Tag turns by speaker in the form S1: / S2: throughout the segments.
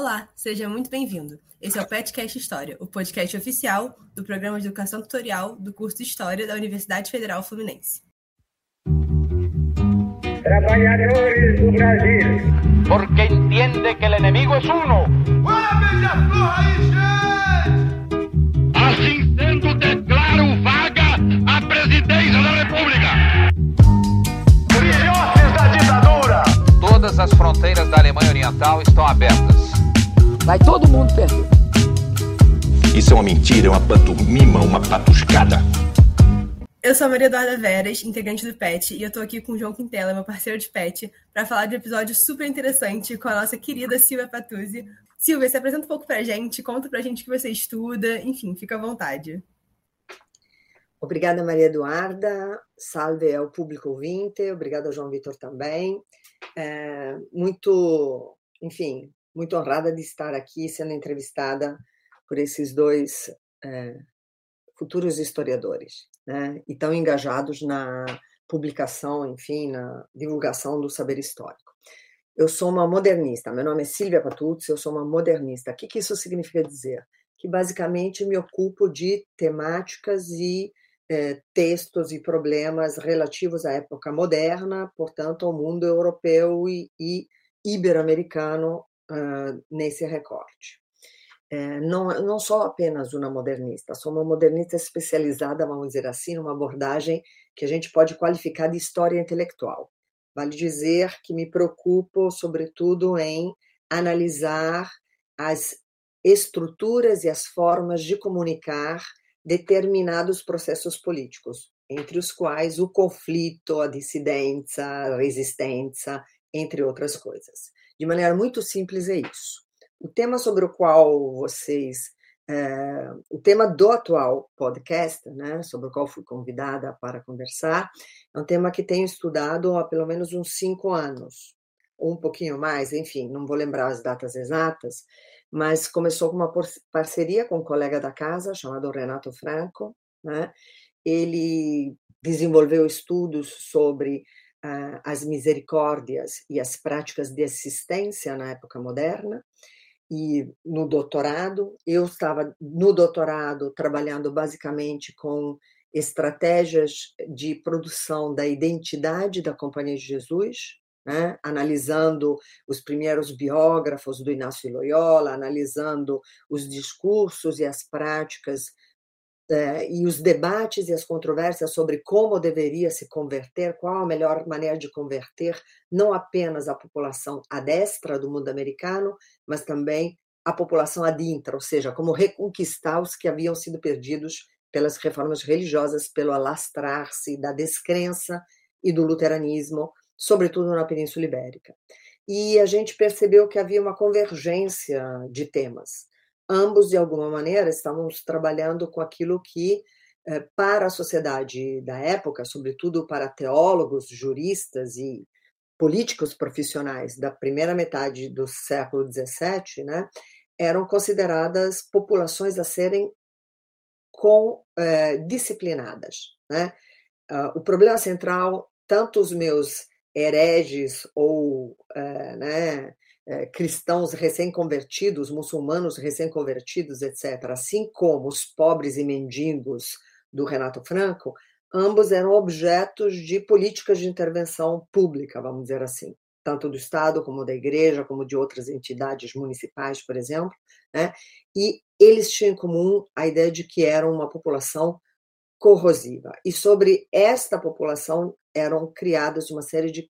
S1: Olá, seja muito bem-vindo. Esse é o PetCast História, o podcast oficial do programa de educação tutorial do curso de História da Universidade Federal Fluminense.
S2: Trabalhadores do Brasil.
S3: Porque entende que o inimigo é uno.
S4: Assim sendo, declaro vaga a presidência da República.
S2: Filhotes da ditadura.
S3: Todas as fronteiras da Alemanha Oriental estão abertas.
S5: Vai todo mundo perder.
S6: Isso é uma mentira, é uma pantomima, uma patuscada.
S1: Eu sou a Maria Eduarda Veras, integrante do PET, e eu tô aqui com o João Quintela, meu parceiro de PET, para falar de um episódio super interessante com a nossa querida Silvia Patuzzi. Silvia, se apresenta um pouco pra gente, conta pra gente o que você estuda, enfim, fica à vontade.
S5: Obrigada, Maria Eduarda. Salve ao público ouvinte. Obrigada, João Vitor, também. É, muito, enfim, muito honrada de estar aqui sendo entrevistada por esses dois é, futuros historiadores, né? E tão engajados na publicação, enfim, na divulgação do saber histórico. Eu sou uma modernista, meu nome é Silvia Patuzzi, eu sou uma modernista. O que, que isso significa dizer? Que basicamente me ocupo de temáticas e eh, textos e problemas relativos à época moderna, portanto, ao mundo europeu e, e ibero-americano uh, nesse recorte. É, não, não sou apenas uma modernista, sou uma modernista especializada, vamos dizer assim, numa abordagem que a gente pode qualificar de história intelectual. Vale dizer que me preocupo, sobretudo, em analisar as estruturas e as formas de comunicar determinados processos políticos, entre os quais o conflito, a dissidência, a resistência, entre outras coisas. De maneira muito simples, é isso. O tema sobre o qual vocês. É, o tema do atual podcast, né, sobre o qual fui convidada para conversar, é um tema que tenho estudado há pelo menos uns cinco anos, ou um pouquinho mais, enfim, não vou lembrar as datas exatas, mas começou com uma parceria com um colega da casa chamado Renato Franco. Né? Ele desenvolveu estudos sobre as misericórdias e as práticas de assistência na época moderna. E no doutorado, eu estava no doutorado trabalhando basicamente com estratégias de produção da identidade da Companhia de Jesus, né? analisando os primeiros biógrafos do Inácio Loyola, analisando os discursos e as práticas é, e os debates e as controvérsias sobre como deveria se converter, qual a melhor maneira de converter não apenas a população adestra do mundo americano, mas também a população adintra, ou seja, como reconquistar os que haviam sido perdidos pelas reformas religiosas, pelo alastrar-se da descrença e do luteranismo, sobretudo na Península Ibérica. E a gente percebeu que havia uma convergência de temas ambos, de alguma maneira, estávamos trabalhando com aquilo que, eh, para a sociedade da época, sobretudo para teólogos, juristas e políticos profissionais da primeira metade do século XVII, né, eram consideradas populações a serem com, eh, disciplinadas. Né? Uh, o problema central, tanto os meus hereges ou uh, né, é, cristãos recém-convertidos, muçulmanos recém-convertidos, etc., assim como os pobres e mendigos do Renato Franco, ambos eram objetos de políticas de intervenção pública, vamos dizer assim, tanto do Estado como da Igreja, como de outras entidades municipais, por exemplo, né? e eles tinham em comum a ideia de que eram uma população corrosiva. E sobre esta população eram criadas uma série de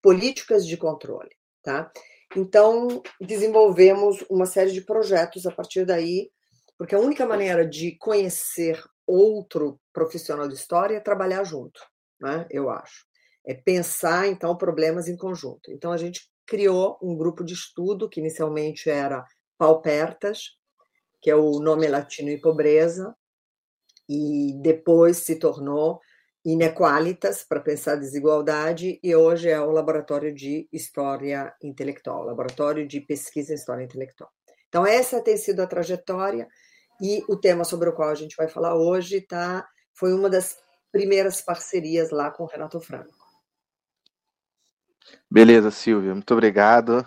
S5: políticas de controle. Tá? Então, desenvolvemos uma série de projetos a partir daí, porque a única maneira de conhecer outro profissional de história é trabalhar junto, né? eu acho. É pensar, então, problemas em conjunto. Então, a gente criou um grupo de estudo que inicialmente era Paupertas, que é o nome latino e pobreza, e depois se tornou Inequalitas, para pensar desigualdade, e hoje é o Laboratório de História Intelectual, Laboratório de Pesquisa em História Intelectual. Então, essa tem sido a trajetória, e o tema sobre o qual a gente vai falar hoje tá, foi uma das primeiras parcerias lá com o Renato Franco.
S7: Beleza, Silvia, muito obrigado.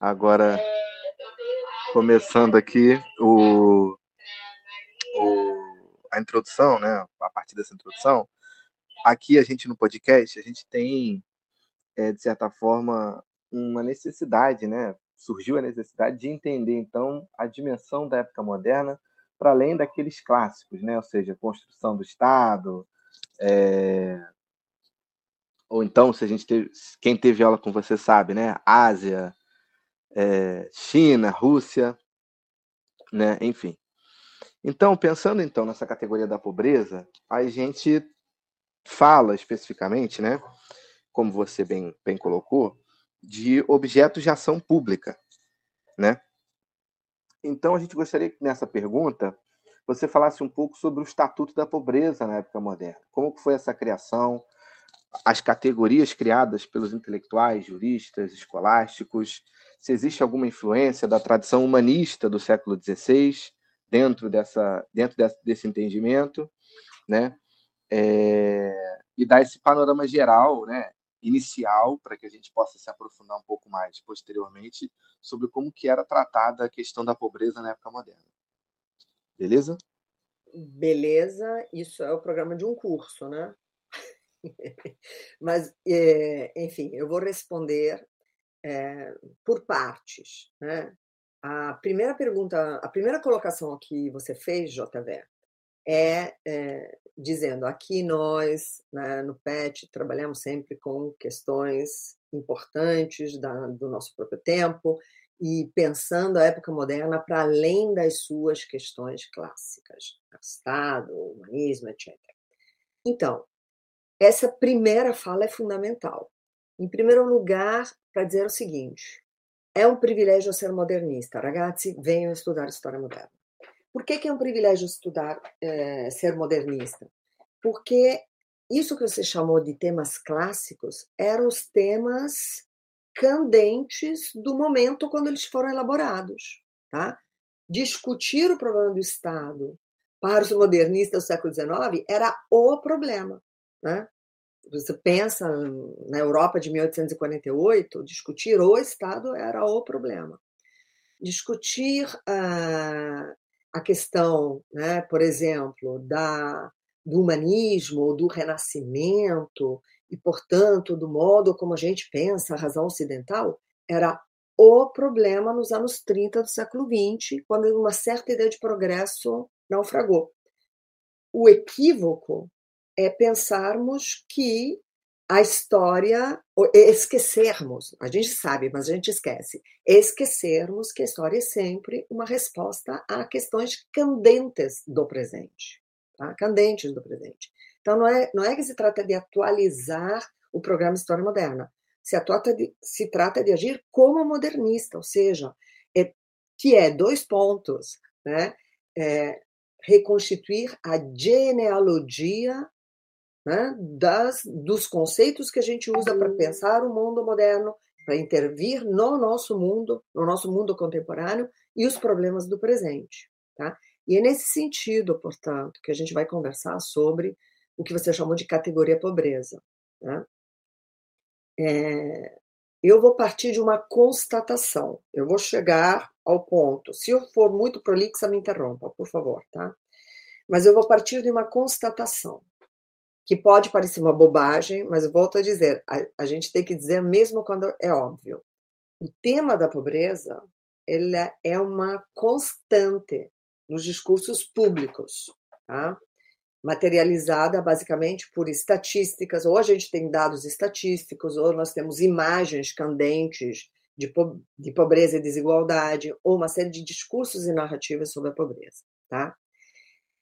S7: Agora começando aqui o, o, a introdução, né? A partir dessa introdução, aqui a gente no podcast, a gente tem, é, de certa forma, uma necessidade, né? Surgiu a necessidade de entender, então, a dimensão da época moderna para além daqueles clássicos, né? Ou seja, construção do Estado, é... ou então, se a gente teve, quem teve aula com você sabe, né? Ásia, é... China, Rússia, né? Enfim. Então, pensando então nessa categoria da pobreza, a gente fala especificamente, né? Como você bem, bem colocou, de objetos de ação pública, né? Então, a gente gostaria que nessa pergunta você falasse um pouco sobre o Estatuto da Pobreza na época moderna. Como foi essa criação, as categorias criadas pelos intelectuais, juristas, escolásticos, se existe alguma influência da tradição humanista do século XVI dentro, dessa, dentro desse entendimento, né? É, e dar esse panorama geral, né? inicial para que a gente possa se aprofundar um pouco mais posteriormente sobre como que era tratada a questão da pobreza na época moderna. Beleza?
S5: Beleza, isso é o programa de um curso, né? Mas, é, enfim, eu vou responder é, por partes. Né? A primeira pergunta, a primeira colocação que você fez, JV, é, é dizendo aqui nós, né, no PET, trabalhamos sempre com questões importantes da, do nosso próprio tempo e pensando a época moderna para além das suas questões clássicas, Estado, humanismo, etc. Então, essa primeira fala é fundamental. Em primeiro lugar, para dizer o seguinte: é um privilégio ser modernista. Ragazzi, venham estudar história moderna. Por que, que é um privilégio estudar, é, ser modernista? Porque isso que você chamou de temas clássicos eram os temas candentes do momento quando eles foram elaborados. Tá? Discutir o problema do Estado para os modernistas do século XIX era o problema. Né? Você pensa na Europa de 1848, discutir o Estado era o problema. Discutir uh, a questão, né, por exemplo, da, do humanismo, do renascimento, e, portanto, do modo como a gente pensa a razão ocidental, era o problema nos anos 30 do século XX, quando uma certa ideia de progresso naufragou. O equívoco é pensarmos que a história, esquecermos, a gente sabe, mas a gente esquece, esquecermos que a história é sempre uma resposta a questões candentes do presente, tá? candentes do presente. Então, não é, não é que se trata de atualizar o programa História Moderna, se, de, se trata de agir como modernista, ou seja, é, que é dois pontos, né? É, reconstituir a genealogia né, das, dos conceitos que a gente usa para pensar o mundo moderno, para intervir no nosso mundo, no nosso mundo contemporâneo e os problemas do presente. Tá? E é nesse sentido, portanto, que a gente vai conversar sobre o que você chamou de categoria pobreza. Tá? É, eu vou partir de uma constatação, eu vou chegar ao ponto. Se eu for muito prolixa, me interrompa, por favor, tá? Mas eu vou partir de uma constatação que pode parecer uma bobagem, mas volto a dizer, a, a gente tem que dizer mesmo quando é óbvio. O tema da pobreza ele é uma constante nos discursos públicos, tá? materializada basicamente por estatísticas, ou a gente tem dados estatísticos, ou nós temos imagens candentes de, po de pobreza e desigualdade, ou uma série de discursos e narrativas sobre a pobreza. Tá?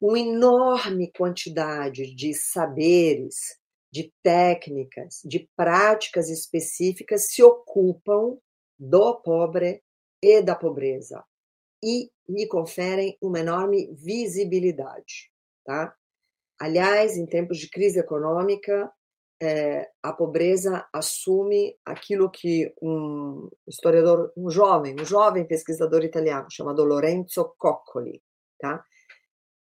S5: Uma enorme quantidade de saberes, de técnicas, de práticas específicas se ocupam do pobre e da pobreza e lhe conferem uma enorme visibilidade, tá? Aliás, em tempos de crise econômica, é, a pobreza assume aquilo que um historiador, um jovem, um jovem pesquisador italiano chamado Lorenzo Coccoli, tá?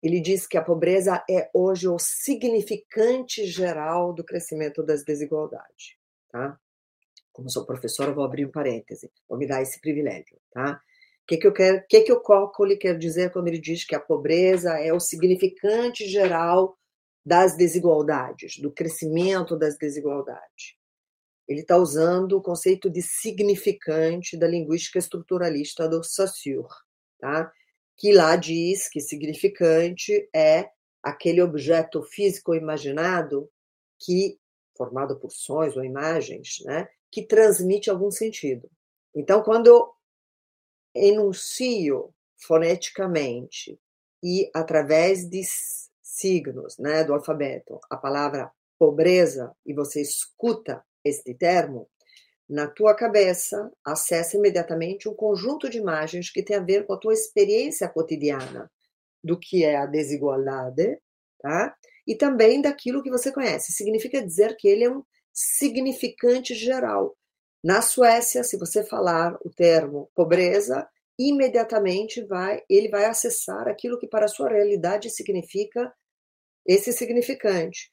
S5: Ele diz que a pobreza é hoje o significante geral do crescimento das desigualdades. Tá? Como sou professora, vou abrir um parêntese, vou me dar esse privilégio. Tá? que, que eu quero, que, que o Coccoli quer dizer quando ele diz que a pobreza é o significante geral das desigualdades, do crescimento das desigualdades? Ele está usando o conceito de significante da linguística estruturalista do Saussure, tá? Que lá diz que significante é aquele objeto físico imaginado que, formado por sons ou imagens, né, que transmite algum sentido. Então, quando eu enuncio foneticamente e através de signos né, do alfabeto a palavra pobreza e você escuta este termo, na tua cabeça acessa imediatamente um conjunto de imagens que tem a ver com a tua experiência cotidiana do que é a desigualdade, tá? E também daquilo que você conhece. Significa dizer que ele é um significante geral. Na Suécia, se você falar o termo pobreza, imediatamente vai, ele vai acessar aquilo que para a sua realidade significa esse significante.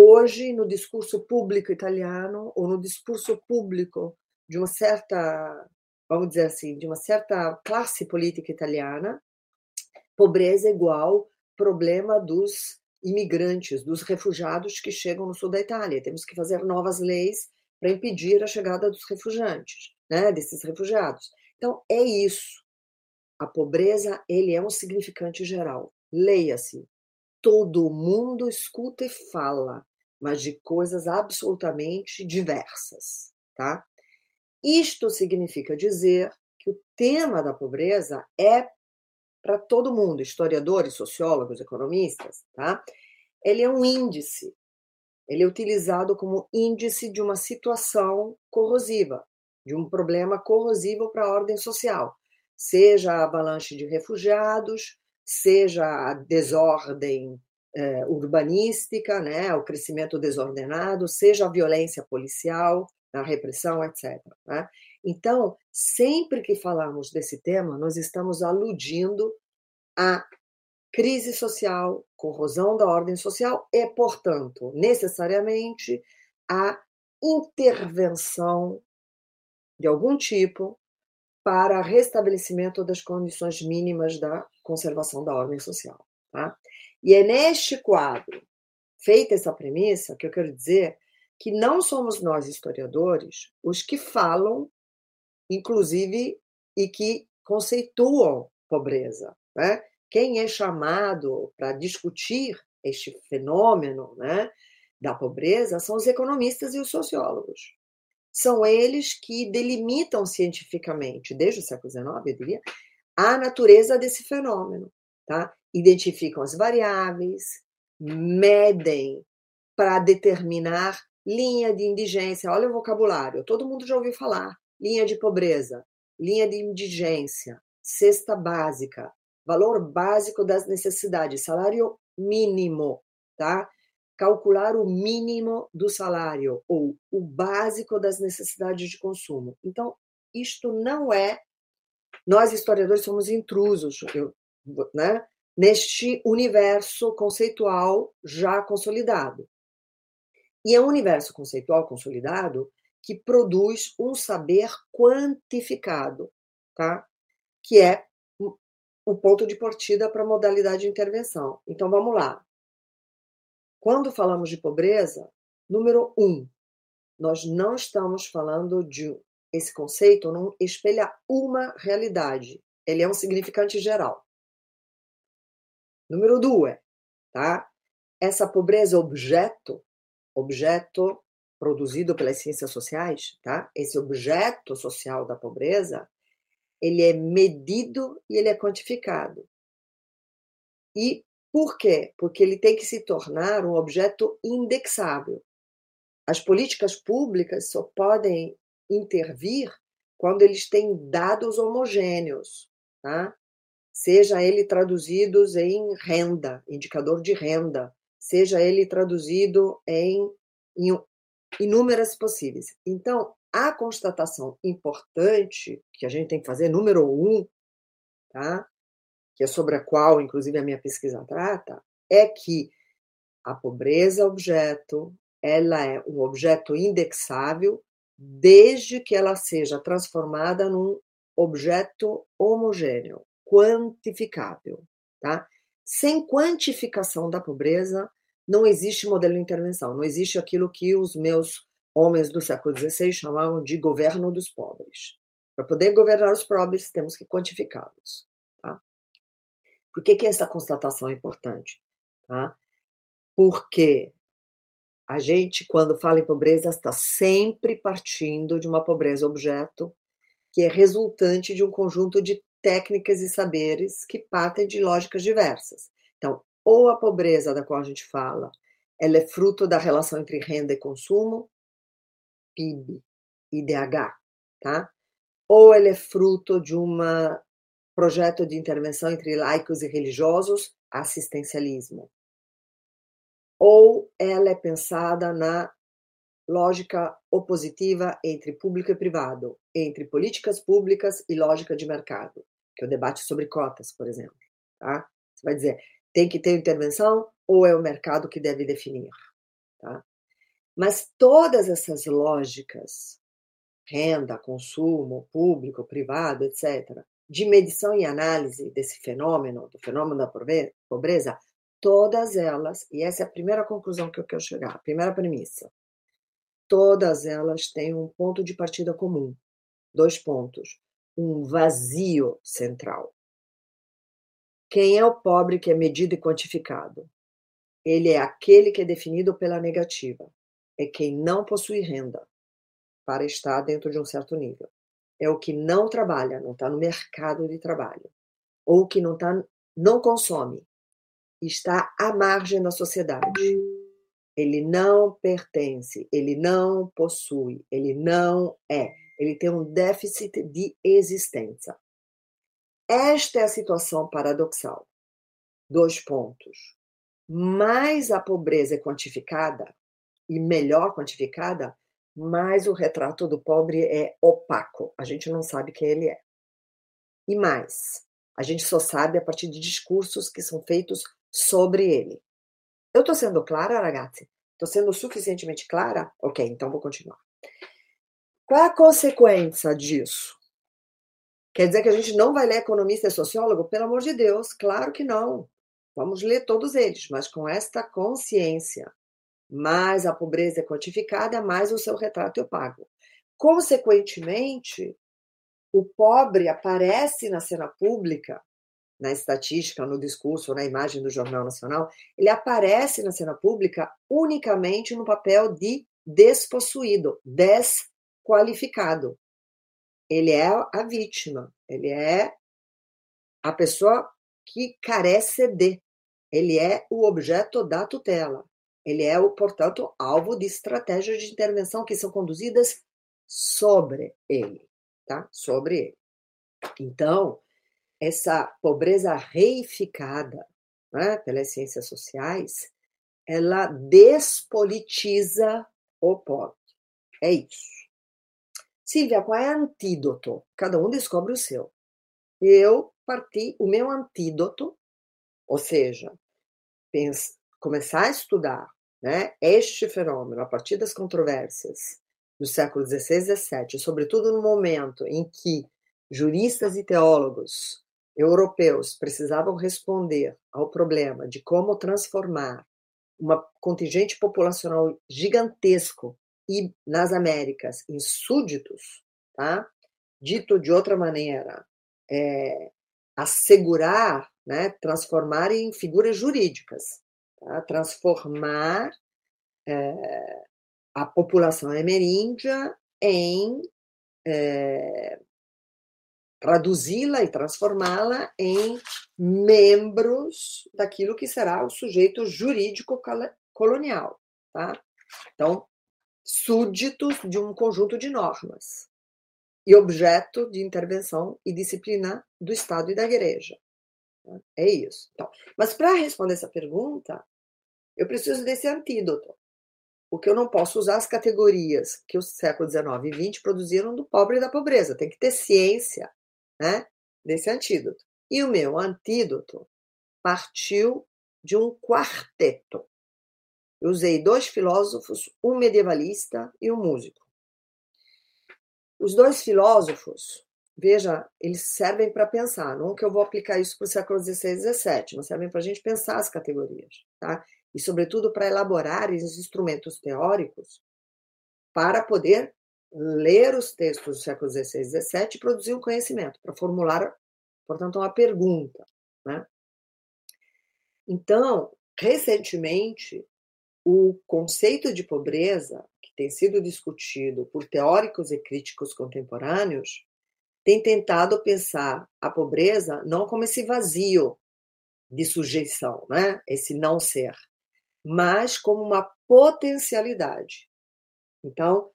S5: Hoje, no discurso público italiano, ou no discurso público de uma certa, vamos dizer assim, de uma certa classe política italiana, pobreza é igual problema dos imigrantes, dos refugiados que chegam no sul da Itália. Temos que fazer novas leis para impedir a chegada dos refugiantes, né, desses refugiados. Então, é isso. A pobreza, ele é um significante geral. Leia-se. Todo mundo escuta e fala, mas de coisas absolutamente diversas, tá? Isto significa dizer que o tema da pobreza é para todo mundo, historiadores, sociólogos, economistas, tá? Ele é um índice ele é utilizado como índice de uma situação corrosiva, de um problema corrosivo para a ordem social, seja a avalanche de refugiados, seja a desordem eh, urbanística, né, o crescimento desordenado, seja a violência policial, a repressão, etc. Né? Então, sempre que falamos desse tema, nós estamos aludindo a crise social, corrosão da ordem social e, portanto, necessariamente a intervenção de algum tipo para restabelecimento das condições mínimas da conservação da ordem social. Tá? E é neste quadro, feita essa premissa, que eu quero dizer que não somos nós, historiadores, os que falam, inclusive, e que conceituam pobreza. Né? quem é chamado para discutir este fenômeno né, da pobreza são os economistas e os sociólogos. São eles que delimitam cientificamente, desde o século XIX, eu diria, a natureza desse fenômeno. Tá? Identificam as variáveis, medem para determinar linha de indigência. Olha o vocabulário, todo mundo já ouviu falar. Linha de pobreza, linha de indigência, cesta básica, valor básico das necessidades, salário mínimo, tá? Calcular o mínimo do salário ou o básico das necessidades de consumo. Então, isto não é. Nós, historiadores, somos intrusos, eu, né? Neste universo conceitual já consolidado. E é um universo conceitual consolidado que produz um saber quantificado, tá? Que é o ponto de partida para a modalidade de intervenção. Então, vamos lá. Quando falamos de pobreza, número um, nós não estamos falando de esse conceito não espelha uma realidade. Ele é um significante geral. Número dois, tá? Essa pobreza objeto, objeto produzido pelas ciências sociais, tá? Esse objeto social da pobreza, ele é medido e ele é quantificado. E por quê? Porque ele tem que se tornar um objeto indexável. As políticas públicas só podem intervir quando eles têm dados homogêneos, tá? seja ele traduzidos em renda, indicador de renda, seja ele traduzido em, em inúmeras possíveis. Então, a constatação importante que a gente tem que fazer, número um, tá? que é sobre a qual, inclusive, a minha pesquisa trata, é que a pobreza objeto ela é um objeto indexável desde que ela seja transformada num objeto homogêneo, quantificável, tá? Sem quantificação da pobreza, não existe modelo de intervenção, não existe aquilo que os meus homens do século XVI chamavam de governo dos pobres. Para poder governar os pobres, temos que quantificá-los. Tá? Por que, que essa constatação é importante? Tá? Porque a gente, quando fala em pobreza, está sempre partindo de uma pobreza objeto, que é resultante de um conjunto de técnicas e saberes que partem de lógicas diversas. Então, ou a pobreza da qual a gente fala, ela é fruto da relação entre renda e consumo, PIB, IDH, tá? Ou ela é fruto de um projeto de intervenção entre laicos e religiosos, assistencialismo. Ou ela é pensada na lógica opositiva entre público e privado, entre políticas públicas e lógica de mercado, que é o debate sobre cotas, por exemplo. Tá? Você vai dizer, tem que ter intervenção ou é o mercado que deve definir? Tá? Mas todas essas lógicas, renda, consumo, público, privado, etc., de medição e análise desse fenômeno, do fenômeno da pobreza, todas elas, e essa é a primeira conclusão que eu quero chegar, a primeira premissa, todas elas têm um ponto de partida comum. Dois pontos. Um vazio central. Quem é o pobre que é medido e quantificado? Ele é aquele que é definido pela negativa. É quem não possui renda para estar dentro de um certo nível. É o que não trabalha, não está no mercado de trabalho. Ou que não, tá, não consome, está à margem da sociedade. Ele não pertence, ele não possui, ele não é. Ele tem um déficit de existência. Esta é a situação paradoxal. Dois pontos. Mais a pobreza é quantificada, e melhor quantificada, mais o retrato do pobre é opaco. A gente não sabe quem ele é. E mais, a gente só sabe a partir de discursos que são feitos sobre ele. Eu estou sendo clara, ragazzi? Estou sendo suficientemente clara? Ok, então vou continuar. Qual é a consequência disso? Quer dizer que a gente não vai ler economista e sociólogo? Pelo amor de Deus, claro que não. Vamos ler todos eles, mas com esta consciência. Mais a pobreza é quantificada, mais o seu retrato eu pago. Consequentemente, o pobre aparece na cena pública, na estatística, no discurso, na imagem do Jornal Nacional, ele aparece na cena pública unicamente no papel de despossuído, desqualificado ele é a vítima, ele é a pessoa que carece de, ele é o objeto da tutela, ele é, o, portanto, alvo de estratégias de intervenção que são conduzidas sobre ele, tá? Sobre ele. Então, essa pobreza reificada né, pelas ciências sociais, ela despolitiza o pobre. É isso. Silvia, qual é o antídoto? Cada um descobre o seu. Eu parti, o meu antídoto, ou seja, pensa, começar a estudar né, este fenômeno a partir das controvérsias do século XVI e XVII, sobretudo no momento em que juristas e teólogos europeus precisavam responder ao problema de como transformar um contingente populacional gigantesco e nas Américas em súditos, tá? dito de outra maneira, é, assegurar, né, transformar em figuras jurídicas, tá? transformar é, a população ameríndia em é, traduzi-la e transformá-la em membros daquilo que será o sujeito jurídico colonial, tá? Então, súditos de um conjunto de normas e objeto de intervenção e disciplina do Estado e da Igreja. É isso. Então, mas para responder essa pergunta, eu preciso desse antídoto. Porque eu não posso usar as categorias que o século XIX e XX produziram do pobre e da pobreza. Tem que ter ciência né, desse antídoto. E o meu antídoto partiu de um quarteto. Eu usei dois filósofos, um medievalista e um músico. Os dois filósofos, veja, eles servem para pensar, não que eu vou aplicar isso para o século XVI e XVII, mas servem para a gente pensar as categorias, tá? E, sobretudo, para elaborar os instrumentos teóricos para poder ler os textos do século XVI e XVII e produzir um conhecimento, para formular, portanto, uma pergunta, né? Então, recentemente, o conceito de pobreza, que tem sido discutido por teóricos e críticos contemporâneos, tem tentado pensar a pobreza não como esse vazio de sujeição, né? esse não ser, mas como uma potencialidade. Então,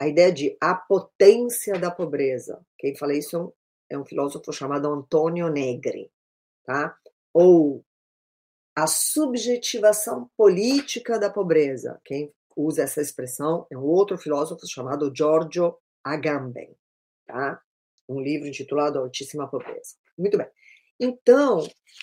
S5: a ideia de a potência da pobreza, quem fala isso é um, é um filósofo chamado Antonio Negri, tá? ou a subjetivação política da pobreza. Quem usa essa expressão é um outro filósofo chamado Giorgio Agamben, tá? Um livro intitulado Altíssima Pobreza. Muito bem. Então,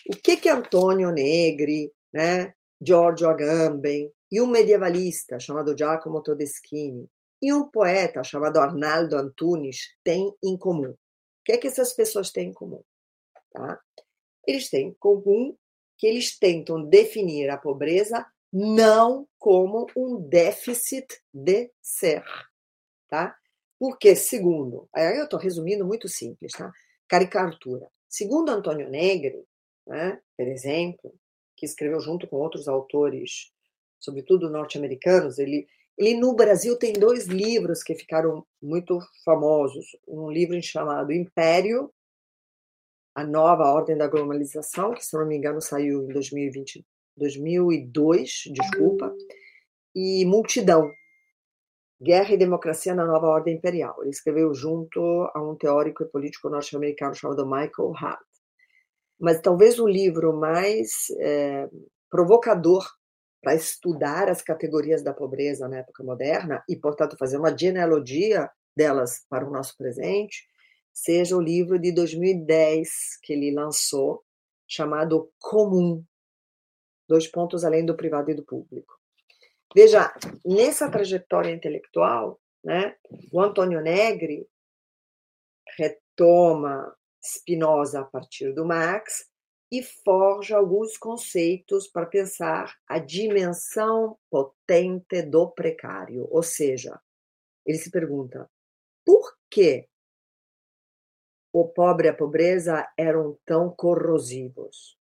S5: o que que Antonio Negri, né, Giorgio Agamben e um medievalista chamado Giacomo Todeschini e um poeta chamado Arnaldo Antunes têm em comum? O que é que essas pessoas têm em comum? Tá? Eles têm em comum que eles tentam definir a pobreza não como um déficit de ser, tá? Porque, segundo, aí eu estou resumindo muito simples, tá? Caricatura. Segundo Antônio Negri, né, por exemplo, que escreveu junto com outros autores, sobretudo norte-americanos, ele, ele no Brasil tem dois livros que ficaram muito famosos. Um livro chamado Império a nova ordem da globalização, que se não me engano saiu em 2020, 2002, desculpa, e Multidão, Guerra e Democracia na Nova Ordem Imperial. Ele escreveu junto a um teórico e político norte-americano chamado Michael Hart. Mas talvez o livro mais é, provocador para estudar as categorias da pobreza na época moderna e, portanto, fazer uma genealogia delas para o nosso presente, seja o livro de 2010 que ele lançou, chamado Comum, dois pontos além do privado e do público. Veja, nessa trajetória intelectual, né, o Antônio Negri retoma Spinoza a partir do Marx e forja alguns conceitos para pensar a dimensão potente do precário. Ou seja, ele se pergunta por que o pobre e a pobreza eram tão corrosivos?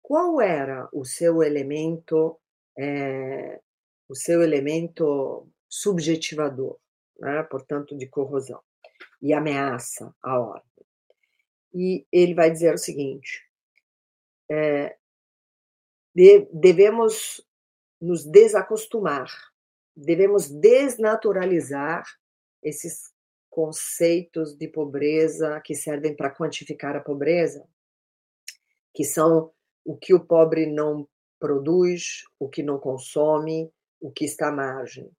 S5: Qual era o seu elemento, é, o seu elemento subjetivador, né? portanto, de corrosão e ameaça à ordem? E ele vai dizer o seguinte: é, de, devemos nos desacostumar, devemos desnaturalizar esses conceitos de pobreza que servem para quantificar a pobreza, que são o que o pobre não produz, o que não consome, o que está à margem.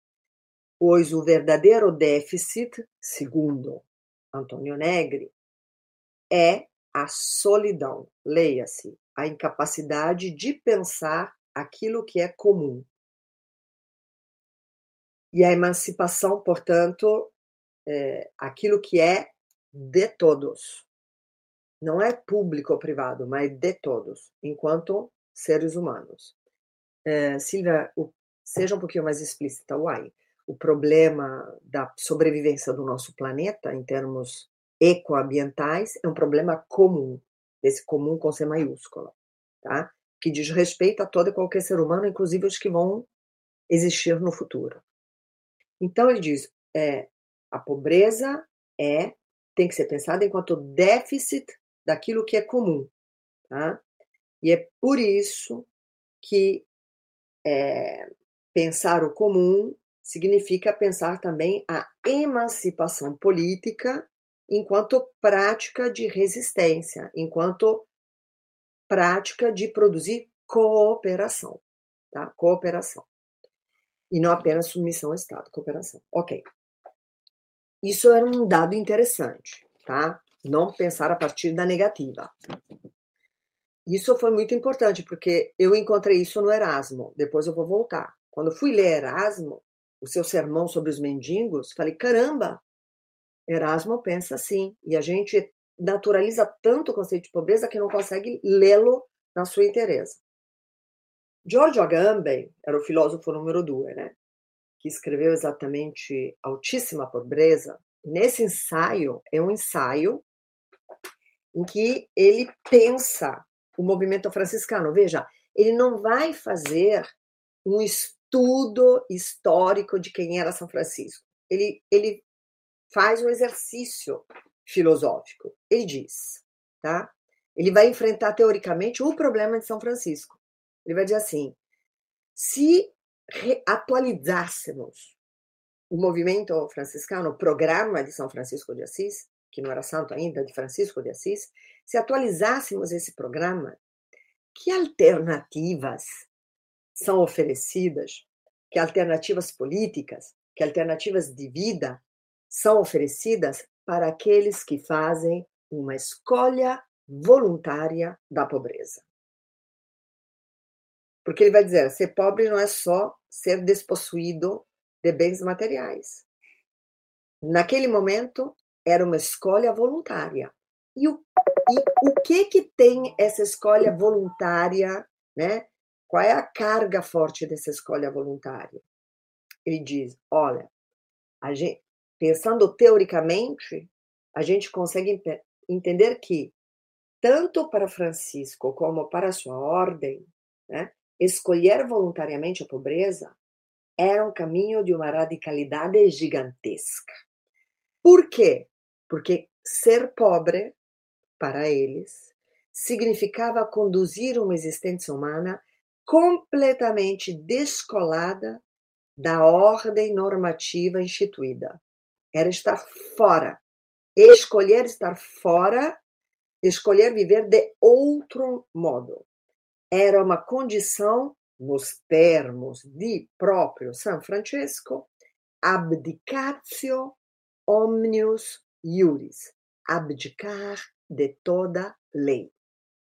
S5: Pois o verdadeiro déficit, segundo Antônio Negri, é a solidão, leia-se, a incapacidade de pensar aquilo que é comum. E a emancipação, portanto, é, aquilo que é de todos. Não é público ou privado, mas de todos, enquanto seres humanos. É, Silvia, o, seja um pouquinho mais explícita, Uai. O problema da sobrevivência do nosso planeta, em termos ecoambientais, é um problema comum, esse comum com C maiúscula, tá? que diz respeito a todo e qualquer ser humano, inclusive os que vão existir no futuro. Então, ele diz: é, a pobreza é tem que ser pensada enquanto déficit daquilo que é comum, tá? E é por isso que é, pensar o comum significa pensar também a emancipação política enquanto prática de resistência, enquanto prática de produzir cooperação, tá? Cooperação. E não apenas submissão ao Estado, cooperação. Ok. Isso era um dado interessante, tá? Não pensar a partir da negativa. Isso foi muito importante, porque eu encontrei isso no Erasmo, depois eu vou voltar. Quando fui ler Erasmo, o seu sermão sobre os mendigos, falei: caramba, Erasmo pensa assim, e a gente naturaliza tanto o conceito de pobreza que não consegue lê-lo na sua inteireza. Giorgio Agamben era o filósofo número dois, né? Que escreveu exatamente Altíssima Pobreza. Nesse ensaio, é um ensaio em que ele pensa o movimento franciscano. Veja, ele não vai fazer um estudo histórico de quem era São Francisco. Ele, ele faz um exercício filosófico. Ele diz, tá? Ele vai enfrentar teoricamente o problema de São Francisco. Ele vai dizer assim: se atualizássemos o movimento franciscano, o programa de São Francisco de Assis, que não era santo ainda, de Francisco de Assis, se atualizássemos esse programa, que alternativas são oferecidas, que alternativas políticas, que alternativas de vida são oferecidas para aqueles que fazem uma escolha voluntária da pobreza. Porque ele vai dizer: ser pobre não é só ser despossuído de bens materiais. Naquele momento, era uma escolha voluntária. E o, e o que que tem essa escolha voluntária, né? Qual é a carga forte dessa escolha voluntária? Ele diz: olha, a gente, pensando teoricamente, a gente consegue entender que tanto para Francisco como para sua ordem, né, escolher voluntariamente a pobreza era um caminho de uma radicalidade gigantesca. Por quê? Porque ser pobre, para eles, significava conduzir uma existência humana completamente descolada da ordem normativa instituída. Era estar fora. Escolher estar fora, escolher viver de outro modo. Era uma condição, nos termos de próprio São Francisco, abdicatio omnius iuris, abdicar de toda lei,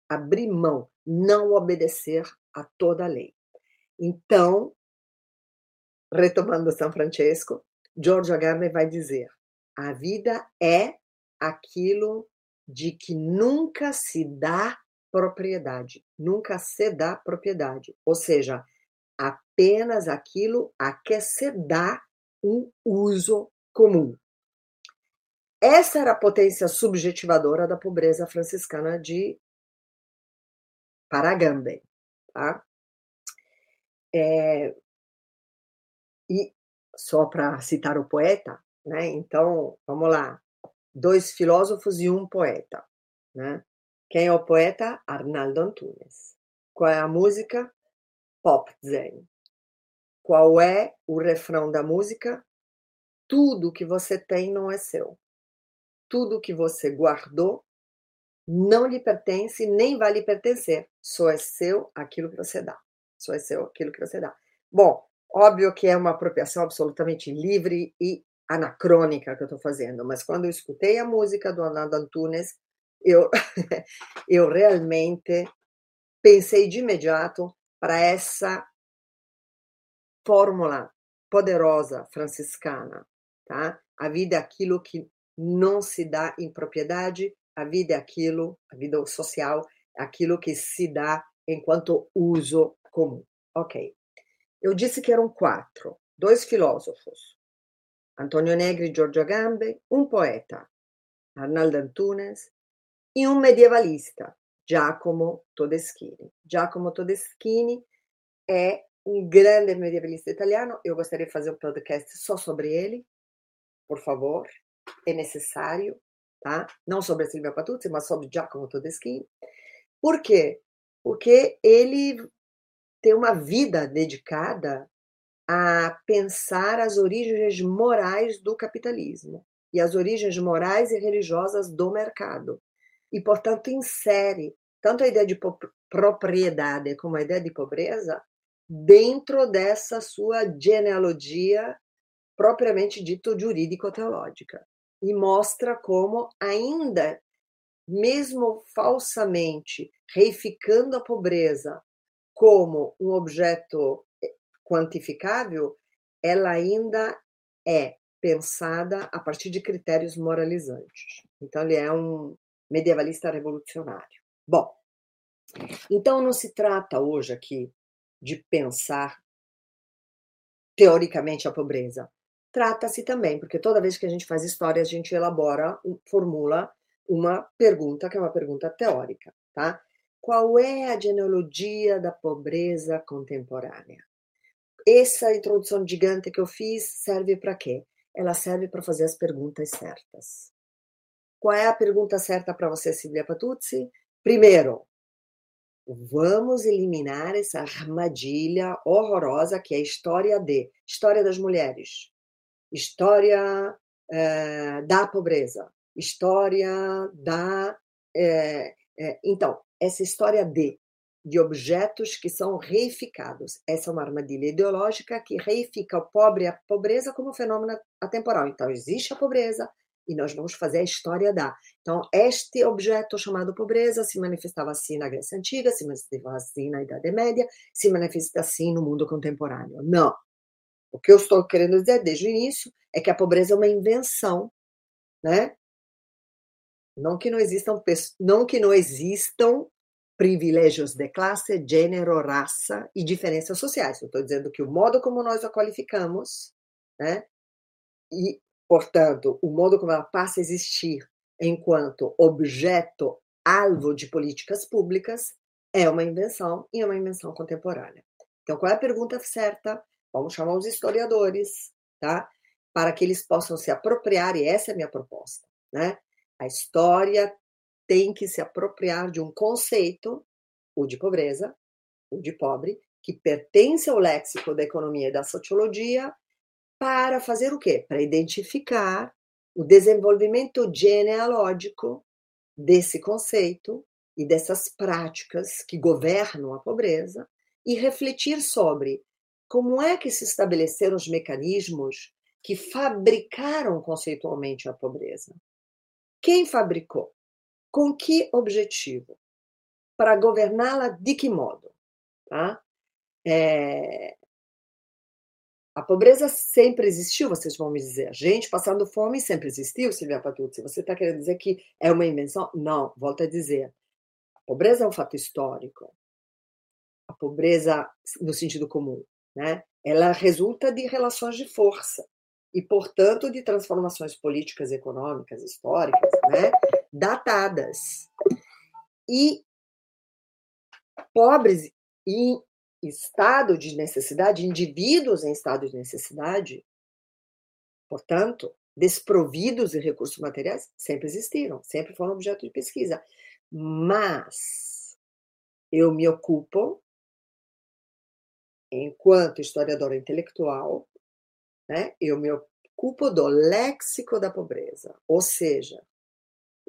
S5: abrir mão, não obedecer a toda lei. Então, retomando São Francisco, Giorgio Agamben vai dizer: a vida é aquilo de que nunca se dá propriedade, nunca se dá propriedade, ou seja, apenas aquilo a que se dá um uso comum. Essa era a potência subjetivadora da pobreza franciscana de Paragambe. Tá? É, e só para citar o poeta, né? Então, vamos lá. Dois filósofos e um poeta, né? Quem é o poeta? Arnaldo Antunes. Qual é a música? Pop Zen. Qual é o refrão da música? Tudo que você tem não é seu tudo que você guardou não lhe pertence nem vai lhe pertencer. Só é seu aquilo que você dá. Só é seu aquilo que você dá. Bom, óbvio que é uma apropriação absolutamente livre e anacrônica que eu estou fazendo, mas quando eu escutei a música do Ananda Antunes, eu, eu realmente pensei de imediato para essa fórmula poderosa franciscana, tá? A vida é aquilo que não se dá em propriedade, a vida é aquilo, a vida social, é aquilo que se dá enquanto uso comum. Ok. Eu disse que eram quatro: dois filósofos, Antonio Negri Giorgio Agamben, um poeta, Arnaldo Antunes, e um medievalista, Giacomo Todeschini. Giacomo Todeschini é um grande medievalista italiano. Eu gostaria de fazer um podcast só sobre ele, por favor é necessário, tá? Não sobre Silvia Patuzzi, mas sobre Giacomo Todeschini. Por quê? Porque ele tem uma vida dedicada a pensar as origens morais do capitalismo e as origens morais e religiosas do mercado. E, portanto, insere tanto a ideia de propriedade como a ideia de pobreza dentro dessa sua genealogia propriamente dito jurídico-teológica e mostra como ainda, mesmo falsamente, reificando a pobreza como um objeto eh, quantificável, ela ainda é pensada a partir de critérios moralizantes. Então, ele é um medievalista revolucionário. Bom, então não se trata hoje aqui de pensar teoricamente a pobreza. Trata-se também, porque toda vez que a gente faz história, a gente elabora, formula uma pergunta que é uma pergunta teórica, tá? Qual é a genealogia da pobreza contemporânea? Essa introdução gigante que eu fiz serve para quê? Ela serve para fazer as perguntas certas. Qual é a pergunta certa para você, Silvia Patuzzi? Primeiro, vamos eliminar essa armadilha horrorosa que é a história de história das mulheres, história é, da pobreza, história da. É, é, então, essa história de, de objetos que são reificados. Essa é uma armadilha ideológica que reifica o pobre a pobreza como fenômeno atemporal. Então, existe a pobreza, e nós vamos fazer a história da. Então, este objeto chamado pobreza se manifestava assim na Grécia Antiga, se manifestava assim na Idade Média, se manifesta assim no mundo contemporâneo. Não. O que eu estou querendo dizer desde o início é que a pobreza é uma invenção, né? Não que não existam, não que não existam privilégios de classe, gênero, raça e diferenças sociais. Eu estou dizendo que o modo como nós a qualificamos, né? E Portanto, o modo como ela passa a existir enquanto objeto alvo de políticas públicas é uma invenção e é uma invenção contemporânea. Então, qual é a pergunta certa? Vamos chamar os historiadores, tá? Para que eles possam se apropriar, e essa é a minha proposta, né? A história tem que se apropriar de um conceito, o de pobreza, o de pobre, que pertence ao léxico da economia e da sociologia para fazer o quê? Para identificar o desenvolvimento genealógico desse conceito e dessas práticas que governam a pobreza e refletir sobre como é que se estabeleceram os mecanismos que fabricaram conceitualmente a pobreza. Quem fabricou? Com que objetivo? Para governá-la de que modo? Tá? É, a pobreza sempre existiu, vocês vão me dizer. Gente passando fome sempre existiu, Silvia Patuzzi. Você está querendo dizer que é uma invenção? Não, volto a dizer. A pobreza é um fato histórico. A pobreza, no sentido comum, né? ela resulta de relações de força e, portanto, de transformações políticas, econômicas, históricas, né? Datadas. E pobres e estado de necessidade, indivíduos em estado de necessidade, portanto, desprovidos de recursos materiais, sempre existiram, sempre foram objeto de pesquisa. Mas eu me ocupo, enquanto historiadora intelectual, né, eu me ocupo do léxico da pobreza, ou seja,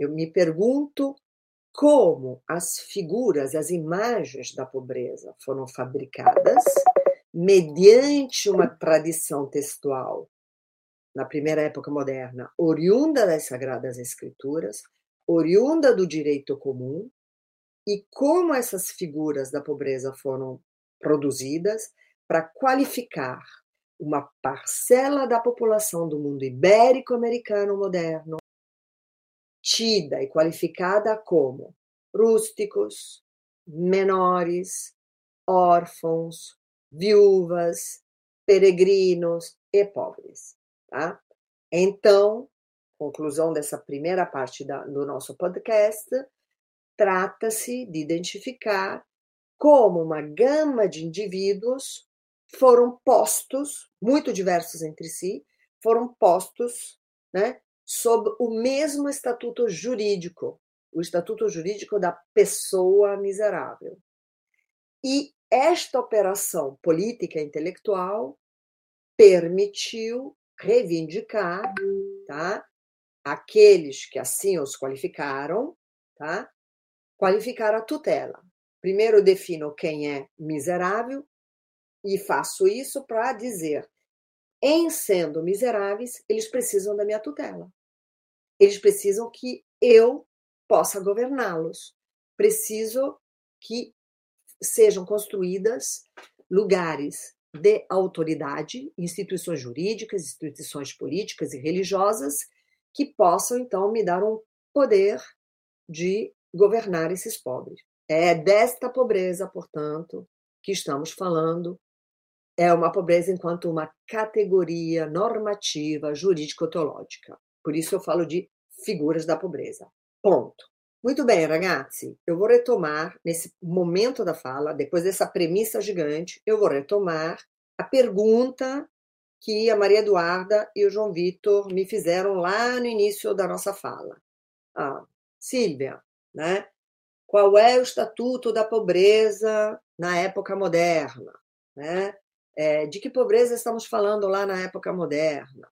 S5: eu me pergunto como as figuras, as imagens da pobreza foram fabricadas mediante uma tradição textual, na primeira época moderna, oriunda das Sagradas Escrituras, oriunda do direito comum, e como essas figuras da pobreza foram produzidas para qualificar uma parcela da população do mundo ibérico-americano moderno tida e qualificada como rústicos, menores, órfãos, viúvas, peregrinos e pobres. Tá? Então, conclusão dessa primeira parte da, do nosso podcast, trata-se de identificar como uma gama de indivíduos foram postos, muito diversos entre si, foram postos né, sob o mesmo estatuto jurídico, o estatuto jurídico da pessoa miserável. E esta operação política e intelectual permitiu reivindicar, tá? Aqueles que assim os qualificaram, tá? Qualificar a tutela. Primeiro defino quem é miserável e faço isso para dizer em sendo miseráveis, eles precisam da minha tutela. Eles precisam que eu possa governá-los. Preciso que sejam construídas lugares de autoridade, instituições jurídicas, instituições políticas e religiosas que possam então me dar um poder de governar esses pobres. É desta pobreza, portanto, que estamos falando. É uma pobreza enquanto uma categoria normativa jurídico-teológica. Por isso eu falo de figuras da pobreza. Ponto. Muito bem, ragazzi, eu vou retomar nesse momento da fala, depois dessa premissa gigante, eu vou retomar a pergunta que a Maria Eduarda e o João Vitor me fizeram lá no início da nossa fala. Ah, Sílvia, né? Qual é o estatuto da pobreza na época moderna? Né? É, de que pobreza estamos falando lá na época moderna?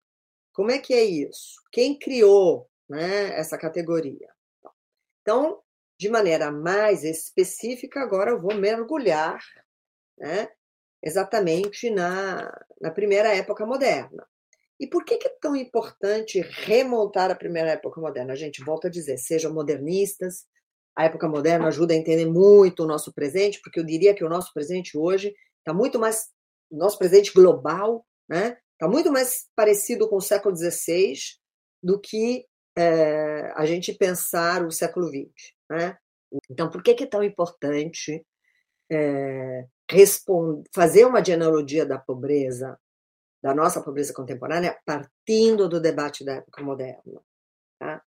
S5: Como é que é isso? Quem criou né, essa categoria? Então, de maneira mais específica, agora eu vou mergulhar né, exatamente na, na primeira época moderna. E por que, que é tão importante remontar a primeira época moderna? A gente volta a dizer, sejam modernistas, a época moderna ajuda a entender muito o nosso presente, porque eu diria que o nosso presente hoje está muito mais, o nosso presente global, né? Está muito mais parecido com o século XVI do que é, a gente pensar o século XX, né? Então, por que, é tão importante é, fazer uma genealogia da pobreza, da nossa pobreza contemporânea, partindo do debate da época moderna? Tá?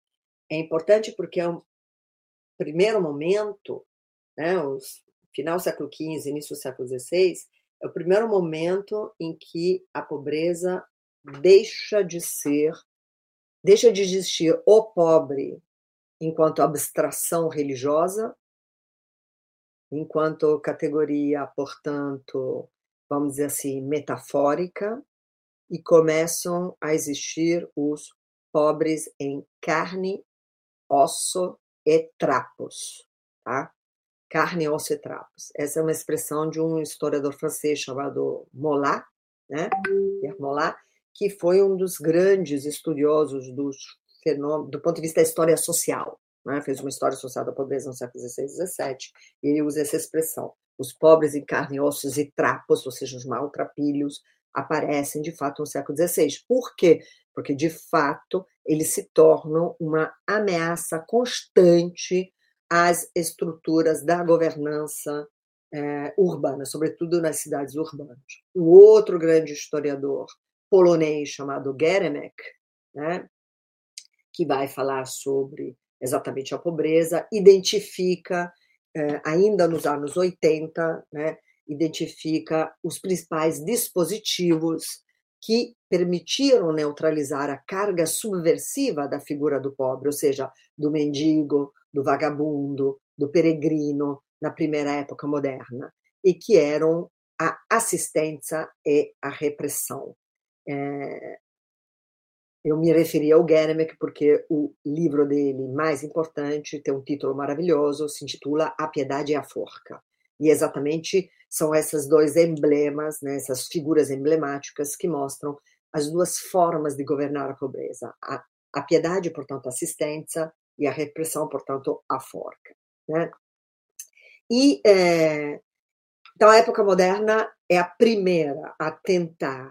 S5: É importante porque é um primeiro momento, né, os, final do século XV, início do século XVI, é o primeiro momento em que a pobreza deixa de ser, deixa de existir o pobre enquanto abstração religiosa enquanto categoria, portanto, vamos dizer assim, metafórica, e começam a existir os pobres em carne, osso e trapos, tá? Carne, e trapos. Essa é uma expressão de um historiador francês chamado Molat, né? Pierre que foi um dos grandes estudiosos dos fenômenos, do ponto de vista da história social, né? fez uma história associada à pobreza no século XVI e XVII, e ele usa essa expressão. Os pobres em carne, ossos e trapos, ou seja, os maltrapilhos, aparecem de fato no século XVI. Por quê? Porque, de fato, eles se tornam uma ameaça constante às estruturas da governança é, urbana, sobretudo nas cidades urbanas. O outro grande historiador polonês chamado Geremek, né, que vai falar sobre exatamente a pobreza, identifica, eh, ainda nos anos 80, né, identifica os principais dispositivos que permitiram neutralizar a carga subversiva da figura do pobre, ou seja, do mendigo, do vagabundo, do peregrino, na primeira época moderna, e que eram a assistência e a repressão. É, eu me referi ao Genemek porque o livro dele mais importante tem um título maravilhoso, se intitula A Piedade e a Forca. E exatamente são esses dois emblemas, né, essas figuras emblemáticas que mostram as duas formas de governar a pobreza. A, a piedade, portanto, a assistência, e a repressão, portanto, a forca. Né? E é, então a época moderna é a primeira a tentar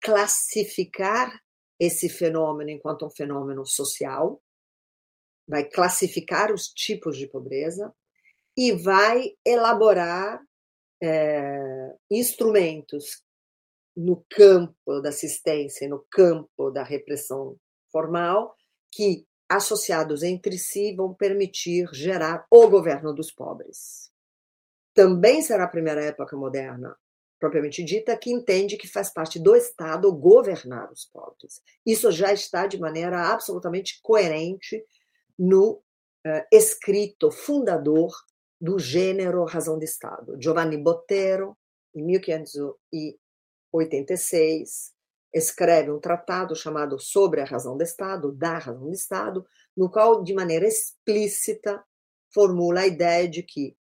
S5: classificar esse fenômeno enquanto um fenômeno social, vai classificar os tipos de pobreza e vai elaborar é, instrumentos no campo da assistência no campo da repressão formal que, associados entre si, vão permitir gerar o governo dos pobres. Também será a primeira época moderna propriamente dita, que entende que faz parte do Estado governar os pobres. Isso já está de maneira absolutamente coerente no uh, escrito fundador do gênero razão de Estado. Giovanni Bottero, em 1586, escreve um tratado chamado Sobre a Razão do Estado, da Razão do Estado, no qual, de maneira explícita, formula a ideia de que,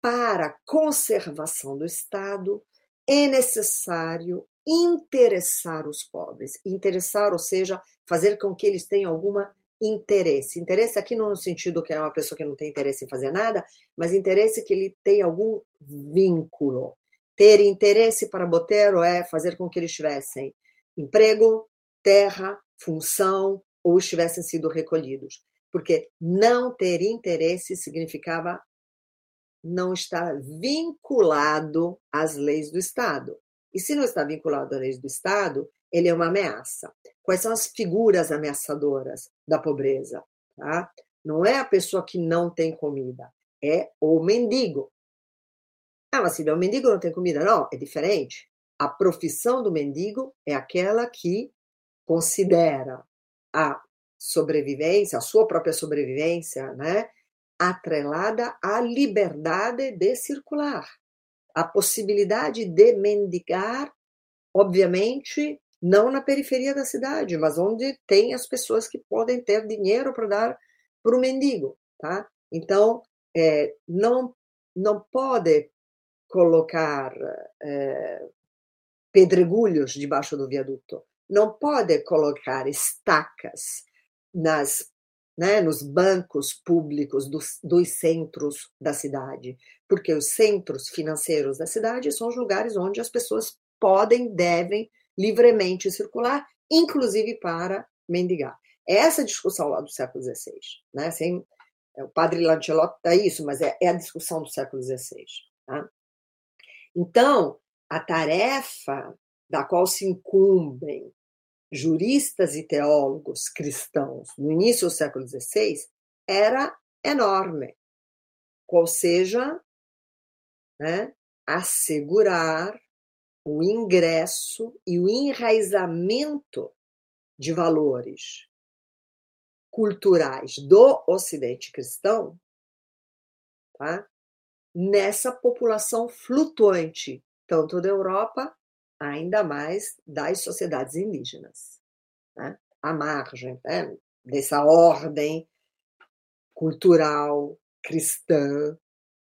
S5: para a conservação do Estado, é necessário interessar os pobres. Interessar, ou seja, fazer com que eles tenham alguma interesse. Interesse aqui não no sentido que é uma pessoa que não tem interesse em fazer nada, mas interesse que ele tem algum vínculo. Ter interesse para Botero é fazer com que eles tivessem emprego, terra, função ou tivessem sido recolhidos. Porque não ter interesse significava não estar vinculado às leis do Estado. E se não está vinculado às leis do Estado, ele é uma ameaça. Quais são as figuras ameaçadoras da pobreza? Tá? Não é a pessoa que não tem comida, é o mendigo. Ah, mas se o mendigo não tem comida, não, é diferente. A profissão do mendigo é aquela que considera a sobrevivência, a sua própria sobrevivência, né, atrelada à liberdade de circular, a possibilidade de mendigar, obviamente, não na periferia da cidade, mas onde tem as pessoas que podem ter dinheiro para dar para o mendigo, tá? Então, é, não, não pode colocar é, pedregulhos debaixo do viaduto, não pode colocar estacas nas né, nos bancos públicos dos, dos, centros da cidade, porque os centros financeiros da cidade são os lugares onde as pessoas podem, devem livremente circular, inclusive para mendigar. É essa discussão lá do século XVI, né? É, o padre Lancelot dá isso, mas é, é, a discussão do século XVI. Tá? Então, a tarefa da qual se incumbem juristas e teólogos cristãos no início do século XVI era enorme, qual seja né, assegurar o ingresso e o enraizamento de valores culturais do Ocidente cristão tá, nessa população flutuante, tanto da Europa ainda mais das sociedades indígenas, né? à margem né? dessa ordem cultural, cristã,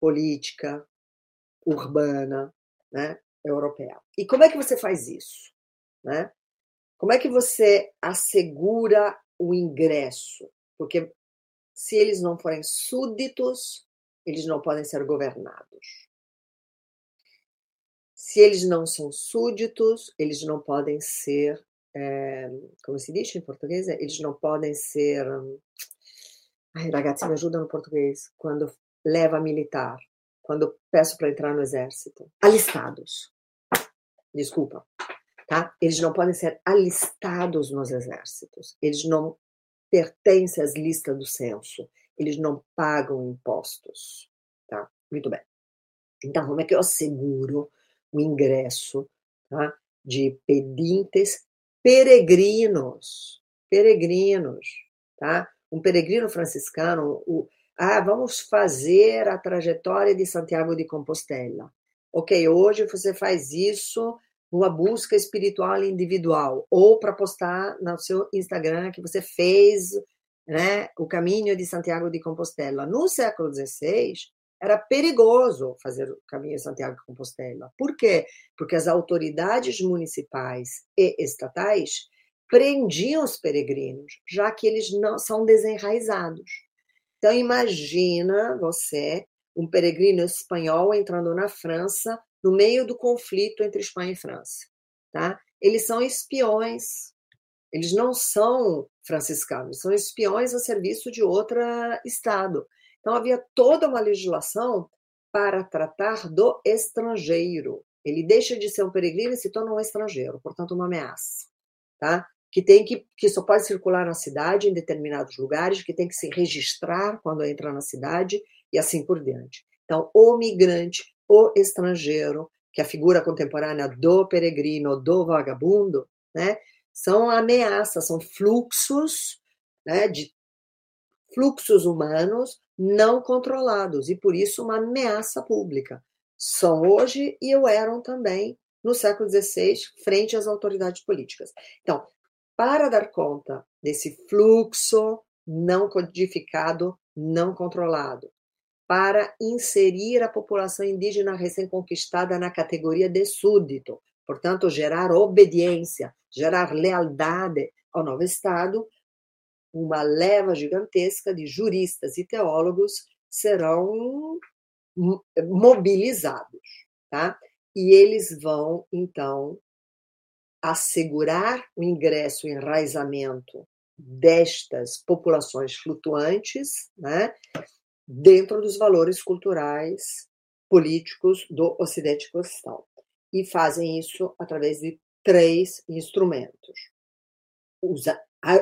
S5: política, urbana, né? europeia. E como é que você faz isso? Né? Como é que você assegura o ingresso? Porque se eles não forem súditos, eles não podem ser governados. Se eles não são súditos, eles não podem ser, é, como se diz em português? Eles não podem ser. Ai, ragazzi, me ajuda no português. Quando leva militar, quando peço para entrar no exército. Alistados. Desculpa. Tá? Eles não podem ser alistados nos exércitos. Eles não pertencem às listas do censo. Eles não pagam impostos. Tá? Muito bem. Então, como é que eu asseguro o ingresso tá? de pedintes peregrinos, peregrinos, tá? Um peregrino franciscano, o, ah, vamos fazer a trajetória de Santiago de Compostela. Ok, hoje você faz isso numa busca espiritual individual, ou para postar no seu Instagram que você fez né, o caminho de Santiago de Compostela. No século XVI, era perigoso fazer o caminho de Santiago de Compostela. Por quê? Porque as autoridades municipais e estatais prendiam os peregrinos, já que eles não são desenraizados. Então imagina você, um peregrino espanhol entrando na França no meio do conflito entre Espanha e França, tá? Eles são espiões. Eles não são franciscanos, são espiões a serviço de outro estado. Então, havia toda uma legislação para tratar do estrangeiro. Ele deixa de ser um peregrino e se torna um estrangeiro, portanto, uma ameaça. Tá? Que tem que, que só pode circular na cidade em determinados lugares, que tem que se registrar quando entra na cidade e assim por diante. Então, o migrante, o estrangeiro, que é a figura contemporânea do peregrino, do vagabundo, né, são ameaças, são fluxos né, de fluxos humanos não controlados e por isso uma ameaça pública. São hoje e o eram também no século XVI frente às autoridades políticas. Então, para dar conta desse fluxo não codificado, não controlado, para inserir a população indígena recém-conquistada na categoria de súdito, portanto, gerar obediência, gerar lealdade ao novo Estado, uma leva gigantesca de juristas e teólogos serão mobilizados, tá? e eles vão, então, assegurar o ingresso, o enraizamento destas populações flutuantes, né, dentro dos valores culturais políticos do Ocidente Costal. E fazem isso através de três instrumentos,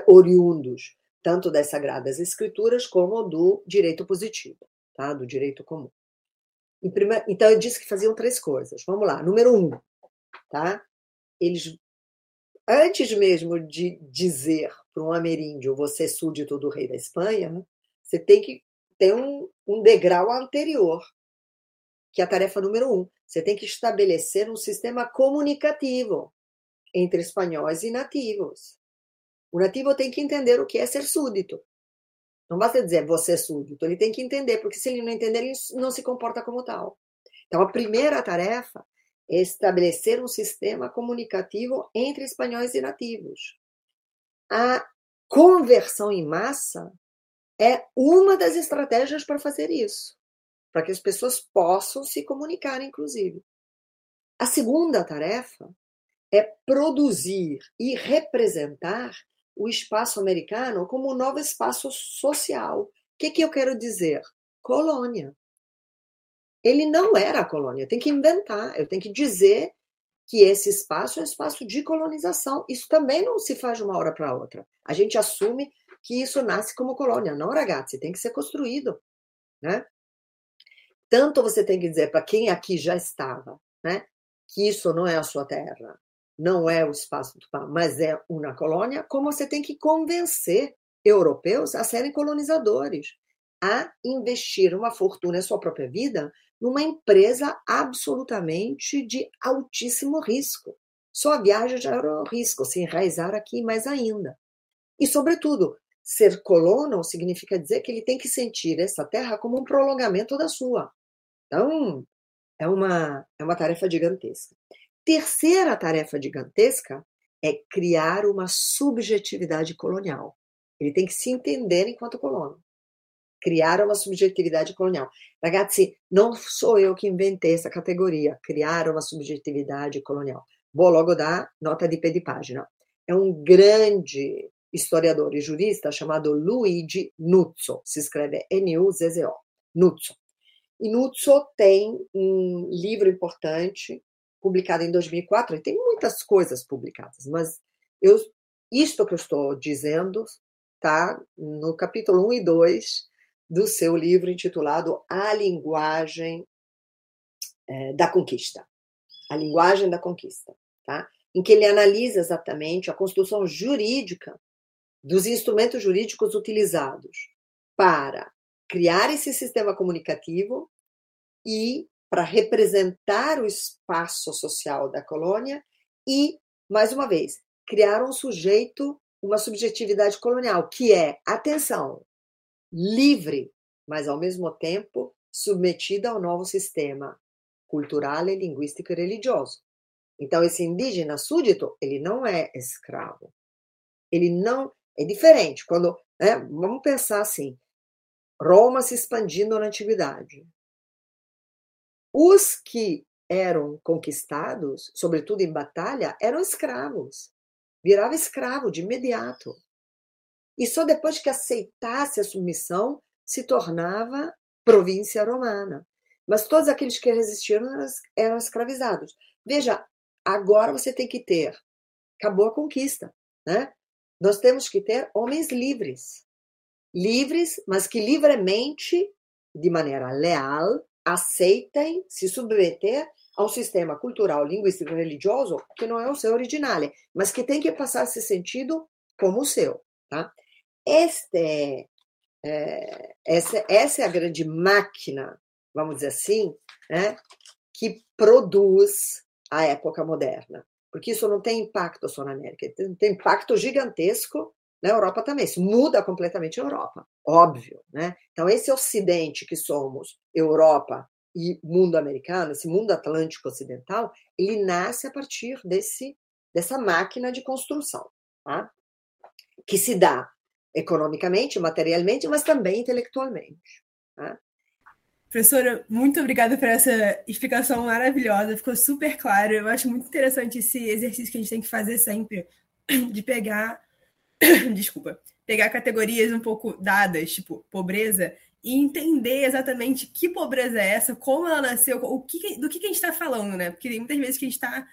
S5: oriundos tanto das Sagradas Escrituras como do direito positivo, tá? do direito comum. Então, eu disse que faziam três coisas. Vamos lá. Número um, tá? Eles, antes mesmo de dizer para um ameríndio, você é súdito do rei da Espanha, você tem que ter um, um degrau anterior, que é a tarefa número um. Você tem que estabelecer um sistema comunicativo entre espanhóis e nativos. O nativo tem que entender o que é ser súdito. Não basta dizer você é súdito, ele tem que entender, porque se ele não entender, ele não se comporta como tal. Então, a primeira tarefa é estabelecer um sistema comunicativo entre espanhóis e nativos. A conversão em massa é uma das estratégias para fazer isso, para que as pessoas possam se comunicar, inclusive. A segunda tarefa é produzir e representar o espaço americano como um novo espaço social. O que, que eu quero dizer? Colônia. Ele não era colônia, tem que inventar, eu tenho que dizer que esse espaço é um espaço de colonização. Isso também não se faz de uma hora para outra. A gente assume que isso nasce como colônia. Não, ragazzi, tem que ser construído. Né? Tanto você tem que dizer para quem aqui já estava né, que isso não é a sua terra, não é o espaço do pão, mas é uma colônia, como você tem que convencer europeus a serem colonizadores, a investir uma fortuna em sua própria vida numa empresa absolutamente de altíssimo risco. Só a viagem já era um risco, se enraizar aqui mais ainda. E, sobretudo, ser colono significa dizer que ele tem que sentir essa terra como um prolongamento da sua. Então, é uma, é uma tarefa gigantesca. Terceira tarefa gigantesca é criar uma subjetividade colonial. Ele tem que se entender enquanto colono. Criar uma subjetividade colonial. Ragazzi, não sou eu que inventei essa categoria, criar uma subjetividade colonial. Vou logo dar nota de pé de página. É um grande historiador e jurista chamado Luigi Nuzzo, se escreve N-U-Z-Z-O, Nuzzo. E Nuzzo tem um livro importante publicada em 2004, e tem muitas coisas publicadas, mas eu, isto que eu estou dizendo está no capítulo 1 e 2 do seu livro intitulado A Linguagem é, da Conquista. A Linguagem da Conquista, tá? em que ele analisa exatamente a construção jurídica dos instrumentos jurídicos utilizados para criar esse sistema comunicativo e para representar o espaço social da colônia e, mais uma vez, criar um sujeito, uma subjetividade colonial, que é, atenção, livre, mas ao mesmo tempo submetida ao novo sistema cultural, linguístico e religioso. Então, esse indígena súdito, ele não é escravo. Ele não. É diferente. Quando. Né, vamos pensar assim: Roma se expandindo na antiguidade. Os que eram conquistados, sobretudo em batalha, eram escravos. Virava escravo de imediato. E só depois que aceitasse a submissão se tornava província romana. Mas todos aqueles que resistiram eram escravizados. Veja, agora você tem que ter. Acabou a conquista, né? Nós temos que ter homens livres. Livres, mas que livremente, de maneira leal, aceitem se submeter a um sistema cultural, linguístico religioso que não é o seu original, mas que tem que passar esse sentido como o seu. Tá? Este, é, essa, essa é a grande máquina, vamos dizer assim, né, que produz a época moderna. Porque isso não tem impacto só na América, tem impacto gigantesco na Europa também. Isso muda completamente a Europa, óbvio. Né? Então, esse Ocidente que somos, Europa e mundo americano, esse mundo atlântico ocidental, ele nasce a partir desse, dessa máquina de construção, tá? que se dá economicamente, materialmente, mas também intelectualmente. Tá?
S1: Professora, muito obrigada por essa explicação maravilhosa, ficou super claro. Eu acho muito interessante esse exercício que a gente tem que fazer sempre, de pegar, desculpa, pegar categorias um pouco dadas, tipo pobreza, e entender exatamente que pobreza é essa, como ela nasceu, o que, do que, que a gente está falando, né? Porque tem muitas vezes que a gente está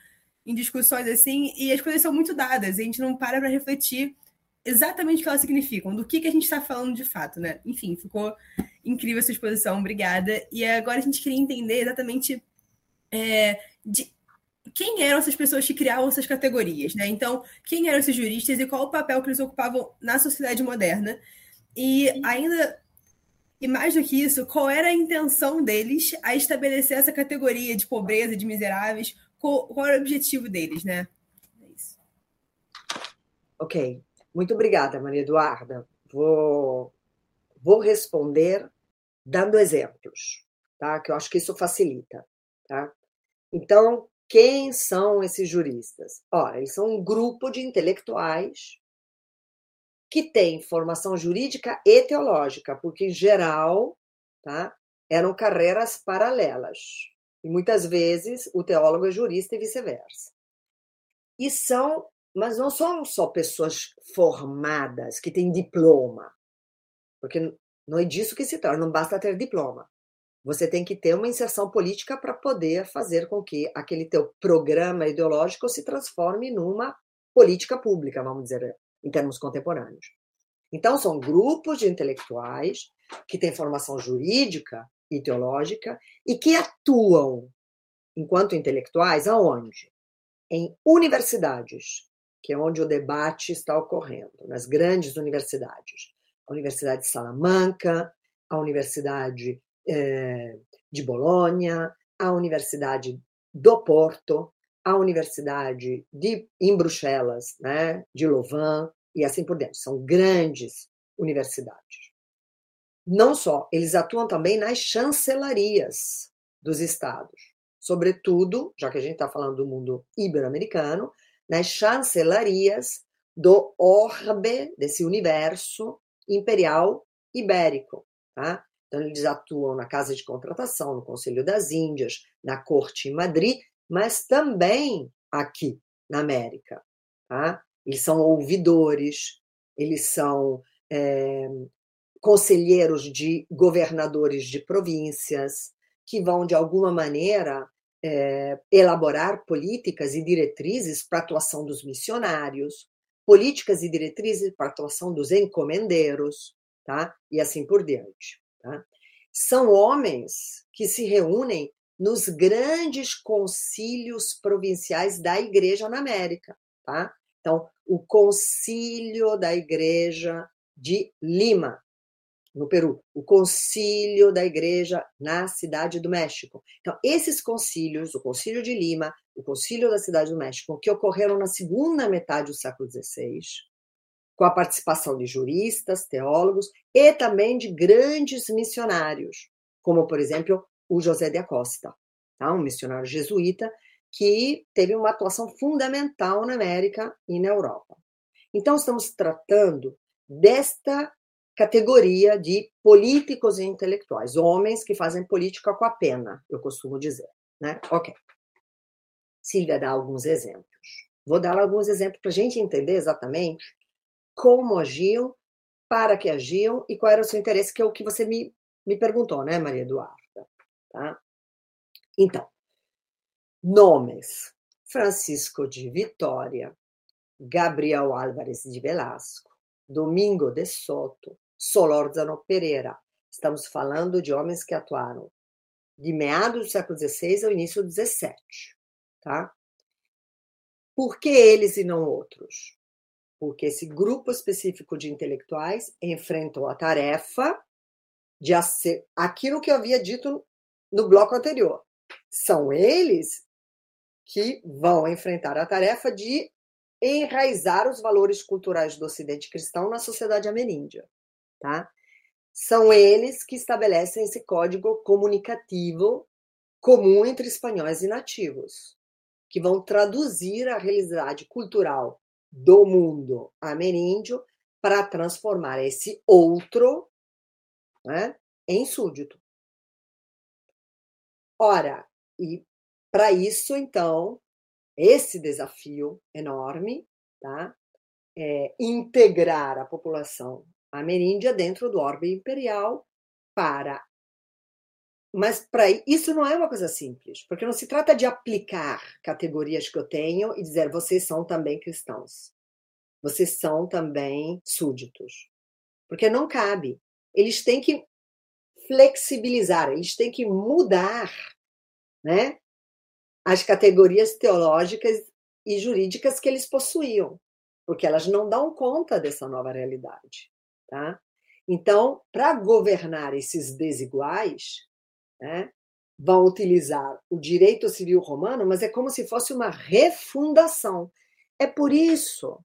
S1: em discussões assim e as coisas são muito dadas, e a gente não para para refletir exatamente o que elas significam, do que, que a gente está falando de fato, né? Enfim, ficou incrível essa exposição, obrigada. E agora a gente queria entender exatamente é, de quem eram essas pessoas que criavam essas categorias, né? Então, quem eram esses juristas e qual o papel que eles ocupavam na sociedade moderna? E ainda, e mais do que isso, qual era a intenção deles a estabelecer essa categoria de pobreza, de miseráveis? Qual, qual era o objetivo deles, né? É isso.
S5: Ok. Muito obrigada, Maria Eduarda. Vou, vou responder dando exemplos, tá? Que eu acho que isso facilita, tá? Então, quem são esses juristas? Ora, eles são um grupo de intelectuais que tem formação jurídica e teológica, porque em geral, tá? Eram carreiras paralelas. E muitas vezes o teólogo é jurista e vice-versa. E são mas não são só pessoas formadas que têm diploma, porque não é disso que se trata, não basta ter diploma. Você tem que ter uma inserção política para poder fazer com que aquele teu programa ideológico se transforme numa política pública, vamos dizer, em termos contemporâneos. Então, são grupos de intelectuais que têm formação jurídica e teológica e que atuam enquanto intelectuais aonde? Em universidades, que é onde o debate está ocorrendo, nas grandes universidades. A Universidade de Salamanca, a Universidade eh, de Bolonha, a Universidade do Porto, a Universidade de, em Bruxelas, né, de Louvain, e assim por diante. São grandes universidades. Não só, eles atuam também nas chancelarias dos estados, sobretudo, já que a gente está falando do mundo ibero-americano, nas chancelarias do orbe, desse universo imperial ibérico. Tá? Então, eles atuam na Casa de Contratação, no Conselho das Índias, na Corte em Madrid, mas também aqui na América. Tá? Eles são ouvidores, eles são é, conselheiros de governadores de províncias, que vão, de alguma maneira, é, elaborar políticas e diretrizes para a atuação dos missionários, políticas e diretrizes para a atuação dos encomendeiros, tá? E assim por diante. Tá? São homens que se reúnem nos grandes concílios provinciais da Igreja na América, tá? Então, o Concílio da Igreja de Lima, no Peru, o concílio da igreja na cidade do México. Então, esses concílios, o concílio de Lima, o concílio da cidade do México, que ocorreram na segunda metade do século XVI, com a participação de juristas, teólogos e também de grandes missionários, como, por exemplo, o José de Acosta, tá? um missionário jesuíta que teve uma atuação fundamental na América e na Europa. Então, estamos tratando desta categoria de políticos e intelectuais, homens que fazem política com a pena, eu costumo dizer, né? Ok. Silvia dá alguns exemplos. Vou dar alguns exemplos para a gente entender exatamente como agiam, para que agiam e qual era o seu interesse, que é o que você me, me perguntou, né, Maria Eduarda? Tá? Então, nomes: Francisco de Vitória, Gabriel Álvares de Velasco, Domingo de Soto, Solórzano Pereira. Estamos falando de homens que atuaram de meados do século XVI ao início do XVII. Tá? Por que eles e não outros? Porque esse grupo específico de intelectuais enfrentou a tarefa de aquilo que eu havia dito no bloco anterior. São eles que vão enfrentar a tarefa de enraizar os valores culturais do Ocidente cristão na sociedade ameríndia tá? São eles que estabelecem esse código comunicativo comum entre espanhóis e nativos, que vão traduzir a realidade cultural do mundo ameríndio para transformar esse outro né, em súdito. Ora, e para isso, então, esse desafio enorme, tá? É integrar a população ameríndia dentro do orbe imperial para mas para isso não é uma coisa simples, porque não se trata de aplicar categorias que eu tenho e dizer vocês são também cristãos. Vocês são também súditos. Porque não cabe. Eles têm que flexibilizar, eles têm que mudar, né? As categorias teológicas e jurídicas que eles possuíam, porque elas não dão conta dessa nova realidade, tá? Então, para governar esses desiguais, né, vão utilizar o direito civil romano, mas é como se fosse uma refundação. É por isso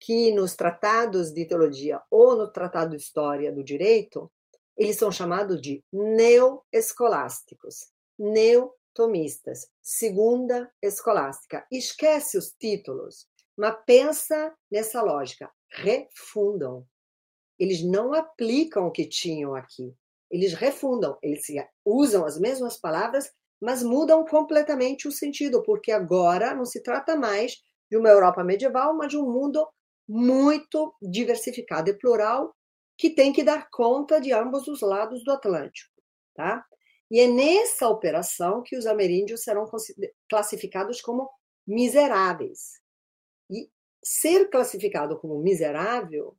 S5: que nos tratados de teologia ou no tratado de história do direito, eles são chamados de neoescolásticos, neotomistas, segunda escolástica. Esquece os títulos, mas pensa nessa lógica, refundam. Eles não aplicam o que tinham aqui, eles refundam, eles usam as mesmas palavras, mas mudam completamente o sentido, porque agora não se trata mais de uma Europa medieval, mas de um mundo muito diversificado e plural que tem que dar conta de ambos os lados do Atlântico, tá? E é nessa operação que os ameríndios serão classificados como miseráveis. E ser classificado como miserável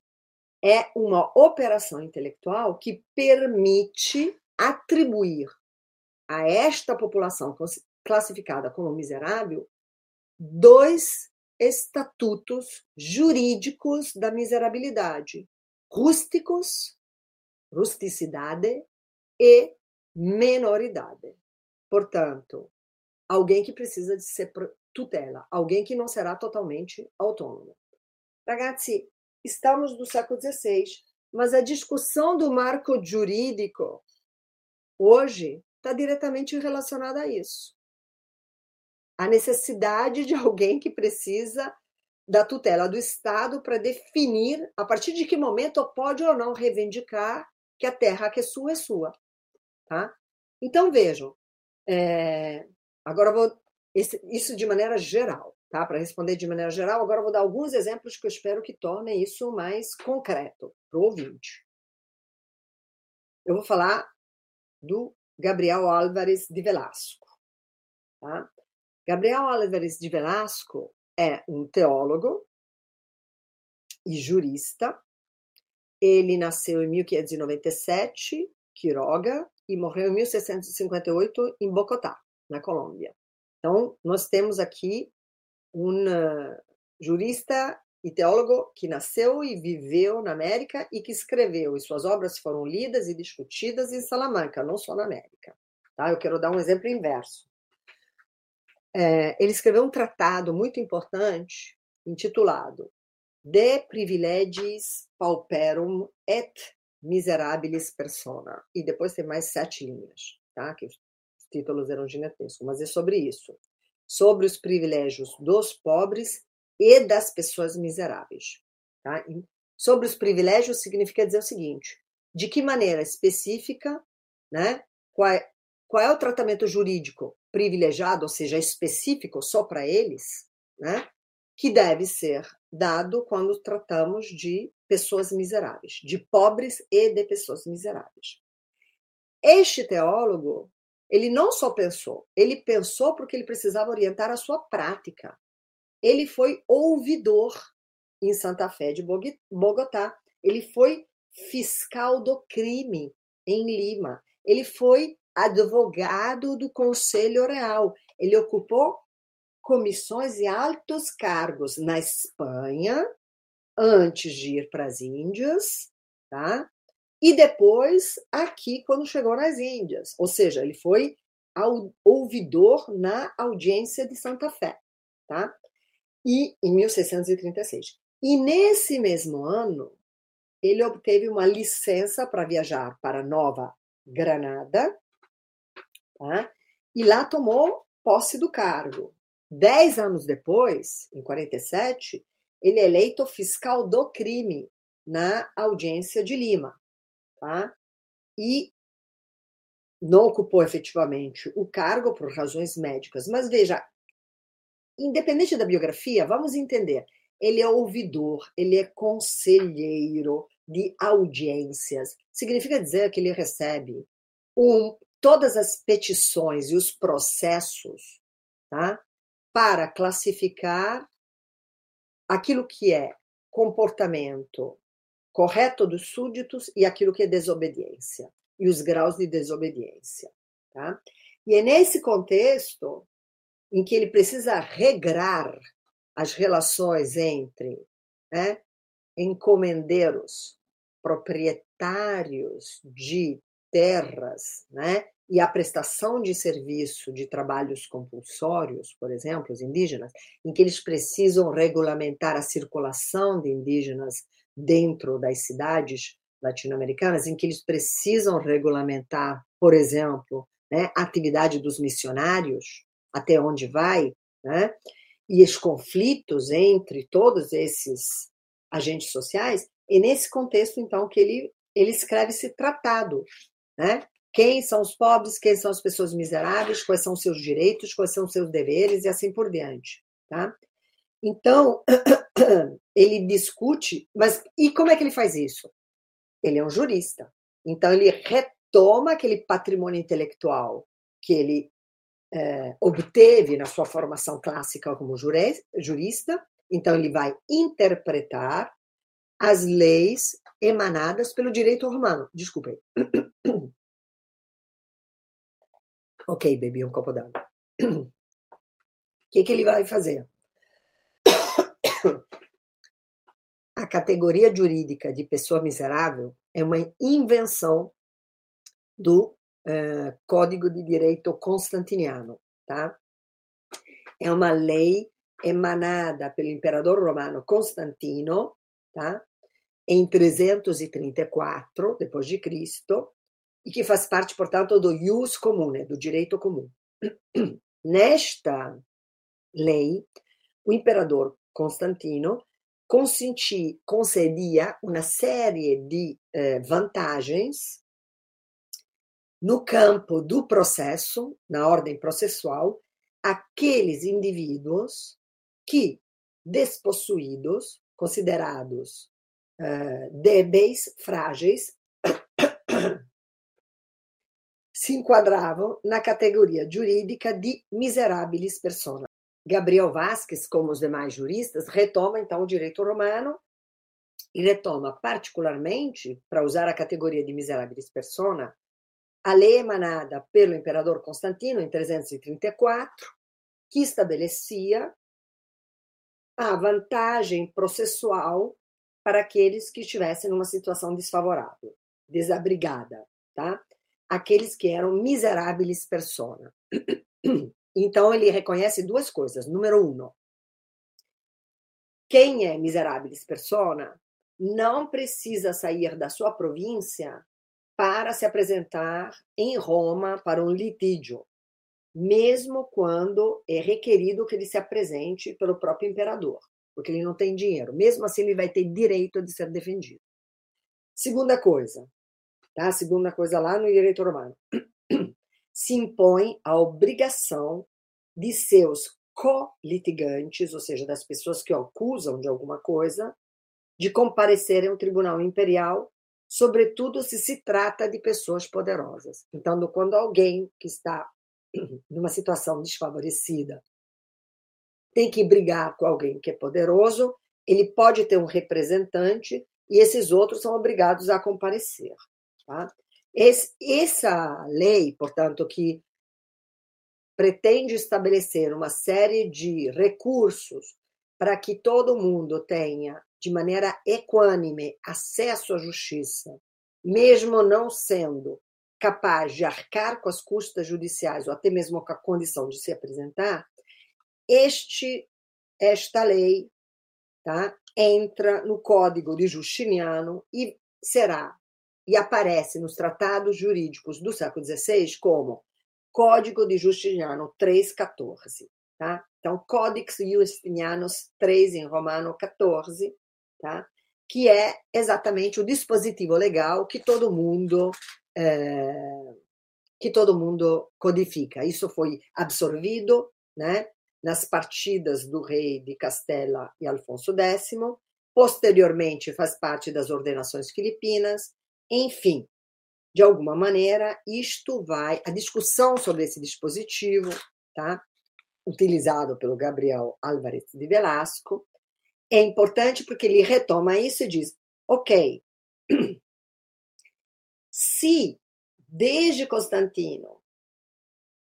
S5: é uma operação intelectual que permite atribuir a esta população classificada como miserável dois estatutos jurídicos da miserabilidade: rústicos, rusticidade e menoridade. Portanto, alguém que precisa de ser tutela, alguém que não será totalmente autônomo. Ragazzi, estamos no século XVI, mas a discussão do marco jurídico hoje está diretamente relacionada a isso. A necessidade de alguém que precisa da tutela do Estado para definir a partir de que momento pode ou não reivindicar que a terra que é sua é sua. Tá? Então, vejam, é, agora vou. Isso de maneira geral tá? Para responder de maneira geral, agora eu vou dar alguns exemplos que eu espero que tornem isso mais concreto para o ouvinte. Eu vou falar do Gabriel Álvares de Velasco. Tá? Gabriel Álvares de Velasco é um teólogo e jurista. Ele nasceu em 1597, Quiroga, e morreu em 1658 em Bogotá, na Colômbia. Então, nós temos aqui um jurista e teólogo que nasceu e viveu na América e que escreveu, e suas obras foram lidas e discutidas em Salamanca, não só na América. Tá? Eu quero dar um exemplo inverso. É, ele escreveu um tratado muito importante intitulado De Privilegis Pauperum et Miserabilis Persona. E depois tem mais sete linhas, tá? que os títulos eram gigantescos, mas é sobre isso sobre os privilégios dos pobres e das pessoas miseráveis. Tá? Sobre os privilégios significa dizer o seguinte: de que maneira específica, né? Qual é, qual é o tratamento jurídico privilegiado, ou seja, específico só para eles, né? Que deve ser dado quando tratamos de pessoas miseráveis, de pobres e de pessoas miseráveis. Este teólogo ele não só pensou, ele pensou porque ele precisava orientar a sua prática. Ele foi ouvidor em Santa Fé de Bogotá. Ele foi fiscal do crime em Lima. Ele foi advogado do Conselho Real. Ele ocupou comissões e altos cargos na Espanha antes de ir para as Índias, tá? E depois, aqui, quando chegou nas Índias. Ou seja, ele foi ouvidor na audiência de Santa Fé, tá? E em 1636. E nesse mesmo ano, ele obteve uma licença para viajar para Nova Granada, tá? E lá tomou posse do cargo. Dez anos depois, em 47, ele é eleito fiscal do crime na audiência de Lima. Tá? E não ocupou efetivamente o cargo por razões médicas. Mas veja, independente da biografia, vamos entender. Ele é ouvidor, ele é conselheiro de audiências. Significa dizer que ele recebe um, todas as petições e os processos tá, para classificar aquilo que é comportamento correto dos súditos e aquilo que é desobediência e os graus de desobediência. Tá? E é nesse contexto em que ele precisa regrar as relações entre né, encomendeiros, proprietários de terras, né, e a prestação de serviço de trabalhos compulsórios, por exemplo, os indígenas, em que eles precisam regulamentar a circulação de indígenas dentro das cidades latino-americanas, em que eles precisam regulamentar, por exemplo, né, a atividade dos missionários, até onde vai, né, e os conflitos entre todos esses agentes sociais, e nesse contexto, então, que ele, ele escreve esse tratado, né? Quem são os pobres, quem são as pessoas miseráveis, quais são os seus direitos, quais são os seus deveres e assim por diante, tá? Então, ele discute, mas e como é que ele faz isso? Ele é um jurista. Então, ele retoma aquele patrimônio intelectual que ele é, obteve na sua formação clássica como jurista. Então, ele vai interpretar as leis emanadas pelo direito romano. Desculpem. ok, bebi um copo d'água. O que, que ele vai fazer? A categoria jurídica de pessoa miserável é uma invenção do uh, Código de Direito Constantiniano, tá? É uma lei emanada pelo imperador romano Constantino, tá? Em 334 depois de Cristo e que faz parte, portanto, do ius comune, do direito comum. Nesta lei, o imperador Constantino consenti, concedia uma série de eh, vantagens no campo do processo, na ordem processual, aqueles indivíduos que, despossuídos, considerados eh, débeis, frágeis, se enquadravam na categoria jurídica de miserabilis persona. Gabriel Vasquez, como os demais juristas, retoma então o direito romano e retoma particularmente, para usar a categoria de miserabilis persona, a lei emanada pelo imperador Constantino em 334, que estabelecia a vantagem processual para aqueles que estivessem numa situação desfavorável, desabrigada, tá? Aqueles que eram miseráveis persona. Então, ele reconhece duas coisas. Número um, quem é miseráveis persona não precisa sair da sua província para se apresentar em Roma para um litígio, mesmo quando é requerido que ele se apresente pelo próprio imperador, porque ele não tem dinheiro. Mesmo assim, ele vai ter direito de ser defendido. Segunda coisa, tá? Segunda coisa lá no direito romano se impõe a obrigação de seus co-litigantes, ou seja, das pessoas que o acusam de alguma coisa, de comparecerem ao tribunal imperial, sobretudo se se trata de pessoas poderosas. Então, quando alguém que está numa situação desfavorecida tem que brigar com alguém que é poderoso, ele pode ter um representante e esses outros são obrigados a comparecer. Tá? Esse, essa lei, portanto, que pretende estabelecer uma série de recursos para que todo mundo tenha, de maneira equânime, acesso à justiça, mesmo não sendo capaz de arcar com as custas judiciais ou até mesmo com a condição de se apresentar, este esta lei tá, entra no Código de Justiniano e será e aparece nos tratados jurídicos do século XVI como Código de Justiniano 3,14. Tá? Então, Codex Justinianus 3 em romano 14, tá? que é exatamente o dispositivo legal que todo mundo é, que todo mundo codifica. Isso foi absorvido né, nas partidas do rei de Castela e Alfonso X, posteriormente faz parte das ordenações filipinas, enfim, de alguma maneira, isto vai, a discussão sobre esse dispositivo, tá, utilizado pelo Gabriel Álvarez de Velasco, é importante porque ele retoma isso e diz: ok, se desde Constantino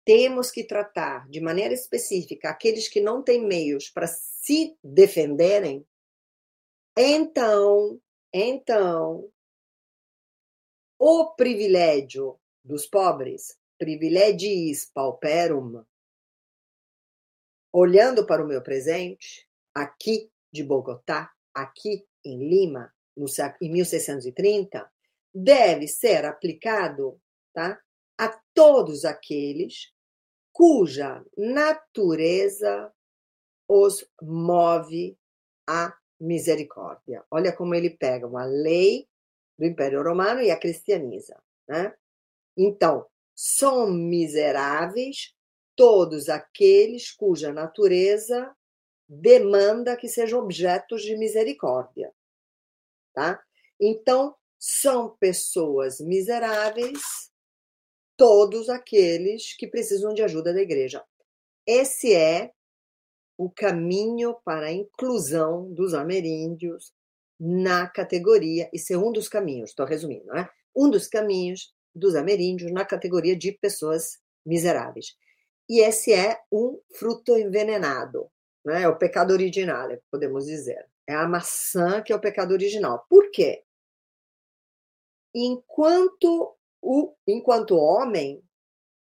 S5: temos que tratar de maneira específica aqueles que não têm meios para se defenderem, então, então, o privilégio dos pobres, privilegiis pauperum, olhando para o meu presente, aqui de Bogotá, aqui em Lima, no, em 1630, deve ser aplicado tá, a todos aqueles cuja natureza os move à misericórdia. Olha como ele pega uma lei do Império Romano e a cristianiza. Né? Então, são miseráveis todos aqueles cuja natureza demanda que sejam objetos de misericórdia. Tá? Então, são pessoas miseráveis todos aqueles que precisam de ajuda da igreja. Esse é o caminho para a inclusão dos ameríndios na categoria, esse é um dos caminhos, estou resumindo, né? Um dos caminhos dos ameríndios na categoria de pessoas miseráveis. E esse é um fruto envenenado, né? É o pecado original, podemos dizer. É a maçã que é o pecado original. Por quê? Enquanto o enquanto homem,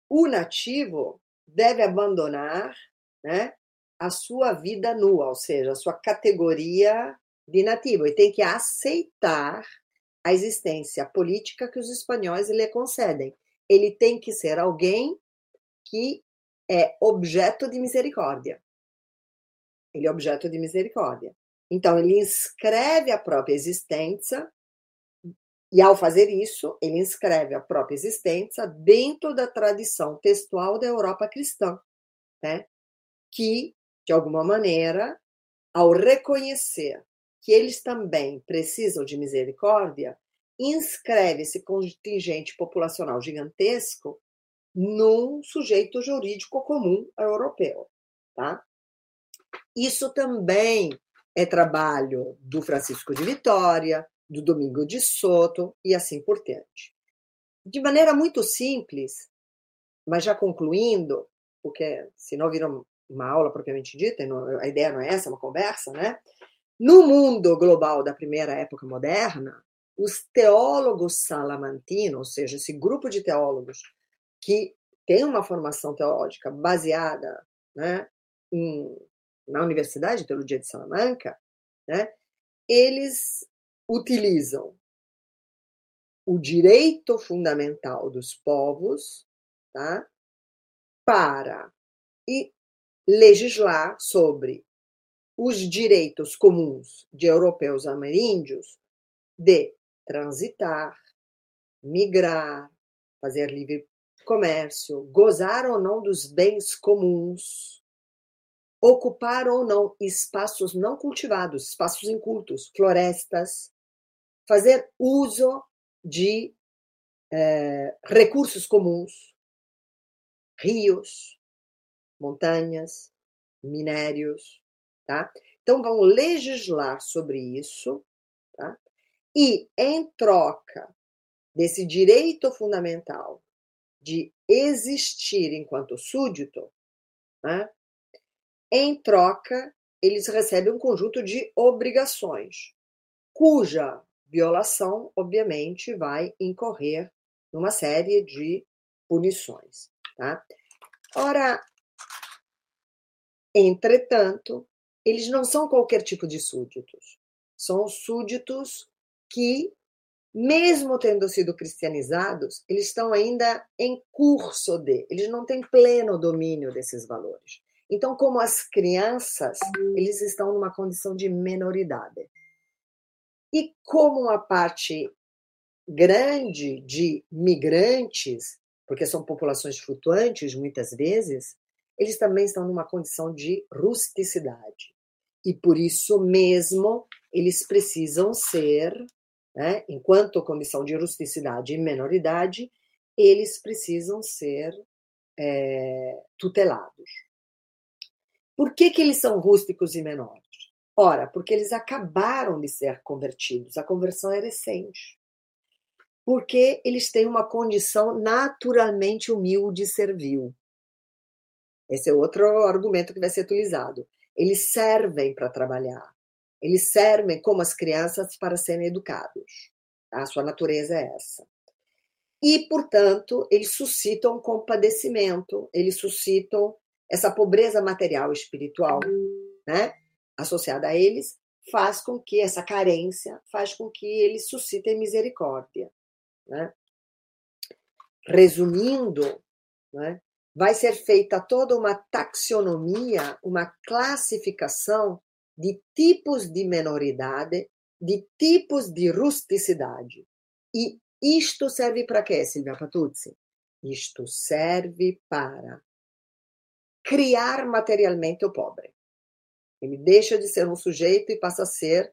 S5: o nativo deve abandonar, né, a sua vida nua, ou seja, a sua categoria de nativo, e tem que aceitar a existência política que os espanhóis lhe concedem. Ele tem que ser alguém que é objeto de misericórdia. Ele é objeto de misericórdia. Então, ele inscreve a própria existência, e ao fazer isso, ele inscreve a própria existência dentro da tradição textual da Europa cristã, né? que, de alguma maneira, ao reconhecer que eles também precisam de misericórdia, inscreve esse contingente populacional gigantesco num sujeito jurídico comum europeu, tá? Isso também é trabalho do Francisco de Vitória, do Domingo de Soto e assim por diante. De maneira muito simples, mas já concluindo, porque senão vira uma aula propriamente dita, a ideia não é essa, é uma conversa, né? No mundo global da primeira época moderna, os teólogos salamantinos, ou seja, esse grupo de teólogos que tem uma formação teológica baseada né, em na Universidade pelo Dia de Salamanca, né, eles utilizam o direito fundamental dos povos tá, para legislar sobre os direitos comuns de europeus ameríndios de transitar, migrar, fazer livre comércio, gozar ou não dos bens comuns, ocupar ou não espaços não cultivados, espaços incultos, florestas, fazer uso de é, recursos comuns, rios, montanhas, minérios, tá? Então vão legislar sobre isso, tá? E em troca desse direito fundamental de existir enquanto súdito, né? Em troca, eles recebem um conjunto de obrigações, cuja violação, obviamente, vai incorrer numa série de punições. Tá? Ora, entretanto, eles não são qualquer tipo de súditos. São súditos que, mesmo tendo sido cristianizados, eles estão ainda em curso de, eles não têm pleno domínio desses valores. Então, como as crianças, eles estão numa condição de menoridade. E como uma parte grande de migrantes porque são populações flutuantes, muitas vezes, eles também estão numa condição de rusticidade. E por isso mesmo eles precisam ser, né, enquanto condição de rusticidade e menoridade, eles precisam ser é, tutelados. Por que, que eles são rústicos e menores? Ora, porque eles acabaram de ser convertidos, a conversão é recente. Porque eles têm uma condição naturalmente humilde e servil. Esse é outro argumento que vai ser utilizado. Eles servem para trabalhar. Eles servem como as crianças para serem educados. A sua natureza é essa. E, portanto, eles suscitam compadecimento, eles suscitam essa pobreza material e espiritual, né? Associada a eles, faz com que essa carência faz com que eles suscitem misericórdia, né? Resumindo, né? Vai ser feita toda uma taxonomia, uma classificação de tipos de menoridade, de tipos de rusticidade. E isto serve para quê, Silvia Patuzzi? Isto serve para criar materialmente o pobre. Ele deixa de ser um sujeito e passa a ser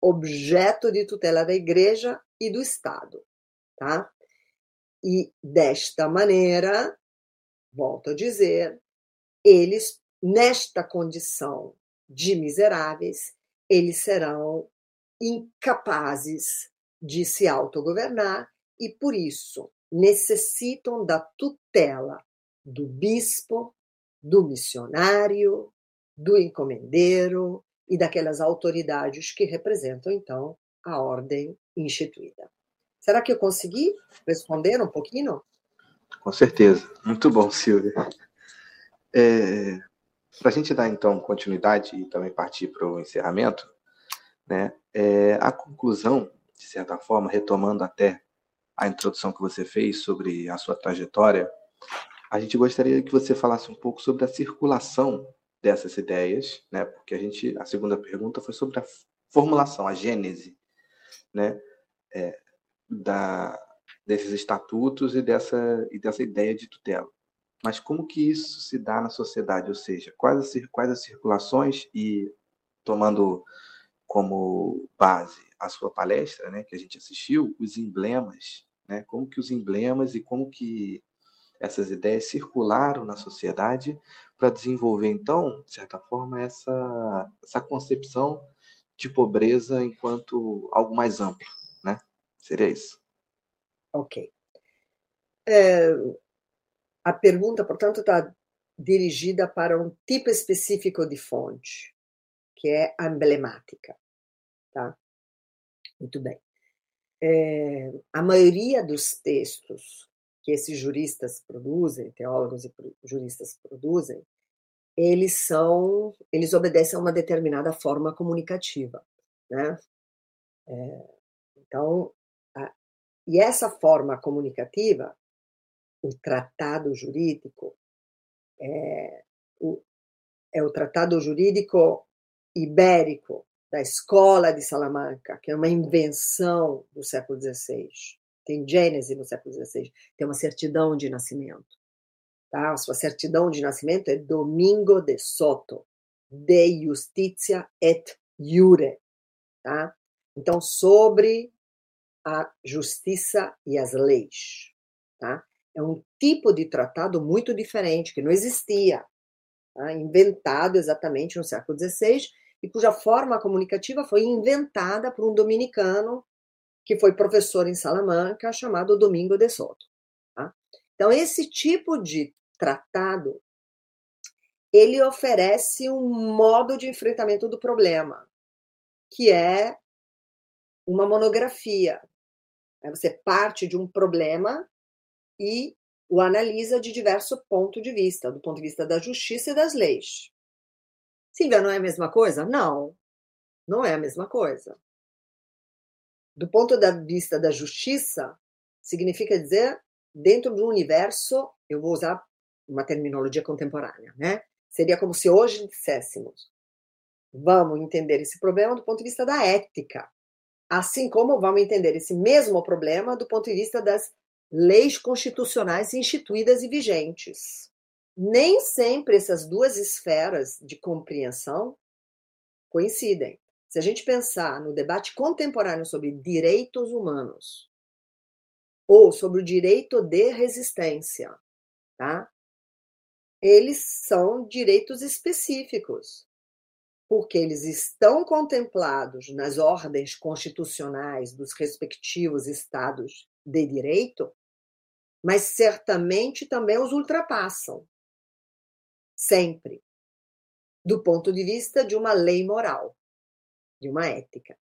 S5: objeto de tutela da igreja e do Estado, tá? E desta maneira, volto a dizer, eles nesta condição de miseráveis, eles serão incapazes de se autogovernar e, por isso, necessitam da tutela do bispo, do missionário, do encomendeiro e daquelas autoridades que representam, então, a ordem instituída. Será que eu consegui responder um pouquinho?
S7: Com certeza. Muito bom, Silvia. É, para a gente dar, então, continuidade e também partir para o encerramento, né, é, a conclusão, de certa forma, retomando até a introdução que você fez sobre a sua trajetória, a gente gostaria que você falasse um pouco sobre a circulação dessas ideias, né, porque a gente, a segunda pergunta foi sobre a formulação, a gênese, né, é, da, desses estatutos e dessa, e dessa ideia de tutela. Mas como que isso se dá na sociedade? Ou seja, quais as, quais as circulações e tomando como base a sua palestra, né, que a gente assistiu, os emblemas, né, como que os emblemas e como que essas ideias circularam na sociedade para desenvolver, então, de certa forma, essa, essa concepção de pobreza enquanto algo mais amplo, né? Seria isso.
S5: Ok. É, a pergunta, portanto, está dirigida para um tipo específico de fonte, que é a emblemática. Tá? Muito bem. É, a maioria dos textos que esses juristas produzem, teólogos e juristas produzem, eles são, eles obedecem a uma determinada forma comunicativa, né? É, então, e essa forma comunicativa o tratado jurídico é o, é o tratado jurídico ibérico da escola de Salamanca, que é uma invenção do século XVI. Tem Gênese no século XVI, tem uma certidão de nascimento. Tá? A sua certidão de nascimento é Domingo de Soto, de Justitia et Jure. Tá? Então, sobre a justiça e as leis. Tá? É um tipo de tratado muito diferente, que não existia, tá? inventado exatamente no século XVI, e cuja forma comunicativa foi inventada por um dominicano que foi professor em Salamanca, chamado Domingo de Soto. Tá? Então, esse tipo de tratado, ele oferece um modo de enfrentamento do problema, que é uma monografia. Você parte de um problema e o analisa de diverso ponto de vista, do ponto de vista da justiça e das leis. Silvia, não é a mesma coisa? Não, não é a mesma coisa. Do ponto de vista da justiça, significa dizer, dentro do universo, eu vou usar uma terminologia contemporânea, né? Seria como se hoje disséssemos: vamos entender esse problema do ponto de vista da ética, assim como vamos entender esse mesmo problema do ponto de vista das leis constitucionais instituídas e vigentes. Nem sempre essas duas esferas de compreensão coincidem. Se a gente pensar no debate contemporâneo sobre direitos humanos ou sobre o direito de resistência, tá? Eles são direitos específicos, porque eles estão contemplados nas ordens constitucionais dos respectivos estados de direito, mas certamente também os ultrapassam. Sempre. Do ponto de vista de uma lei moral de uma ética.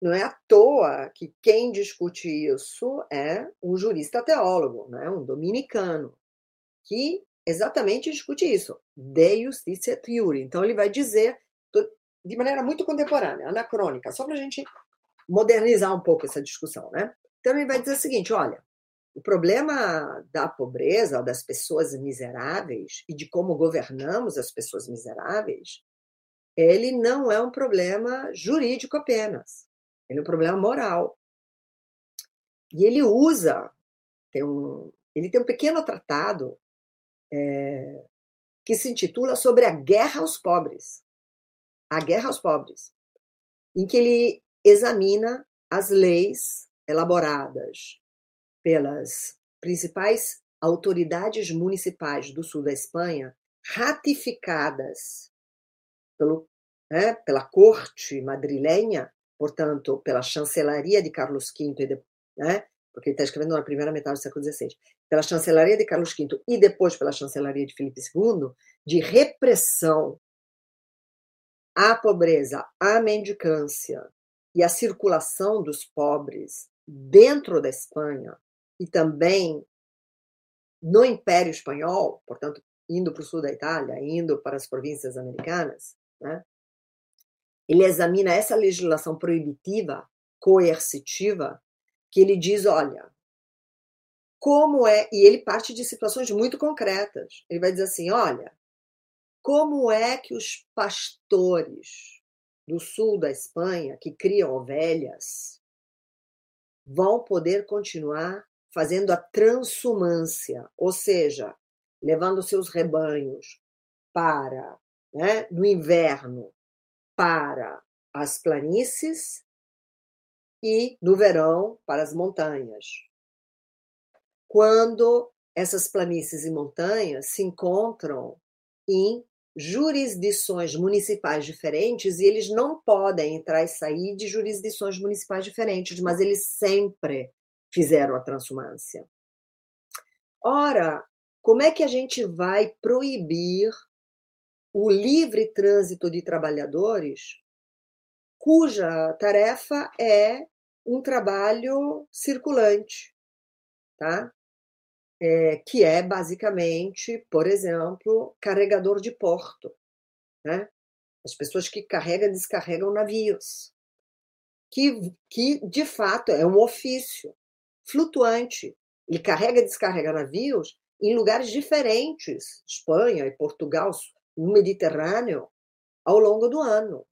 S5: Não é à toa que quem discute isso é um jurista teólogo, né? um dominicano, que exatamente discute isso, de justiça iuri. Então, ele vai dizer de maneira muito contemporânea, anacrônica, só para a gente modernizar um pouco essa discussão. Né? Então, ele vai dizer o seguinte: olha, o problema da pobreza, das pessoas miseráveis e de como governamos as pessoas miseráveis ele não é um problema jurídico apenas, ele é um problema moral. E ele usa, tem um, ele tem um pequeno tratado é, que se intitula Sobre a Guerra aos Pobres. A Guerra aos Pobres, em que ele examina as leis elaboradas pelas principais autoridades municipais do sul da Espanha, ratificadas pelo né, pela corte madrilenha, portanto, pela chancelaria de Carlos V, né, porque ele está escrevendo na primeira metade do século XVI, pela chancelaria de Carlos V e depois pela chancelaria de Filipe II, de repressão à pobreza, à mendicância e à circulação dos pobres dentro da Espanha e também no Império Espanhol, portanto, indo para o sul da Itália, indo para as províncias americanas, né? ele examina essa legislação proibitiva, coercitiva, que ele diz, olha, como é, e ele parte de situações muito concretas. Ele vai dizer assim, olha, como é que os pastores do sul da Espanha que criam ovelhas vão poder continuar fazendo a transumância, ou seja, levando seus rebanhos para, né, no inverno, para as planícies e, no verão, para as montanhas. Quando essas planícies e montanhas se encontram em jurisdições municipais diferentes e eles não podem entrar e sair de jurisdições municipais diferentes, mas eles sempre fizeram a transumância. Ora, como é que a gente vai proibir o livre trânsito de trabalhadores, cuja tarefa é um trabalho circulante, tá? É, que é basicamente, por exemplo, carregador de porto, né? As pessoas que carregam e descarregam navios, que, que de fato é um ofício flutuante. Ele carrega e descarrega navios em lugares diferentes, Espanha e Portugal, no Mediterrâneo ao longo do ano.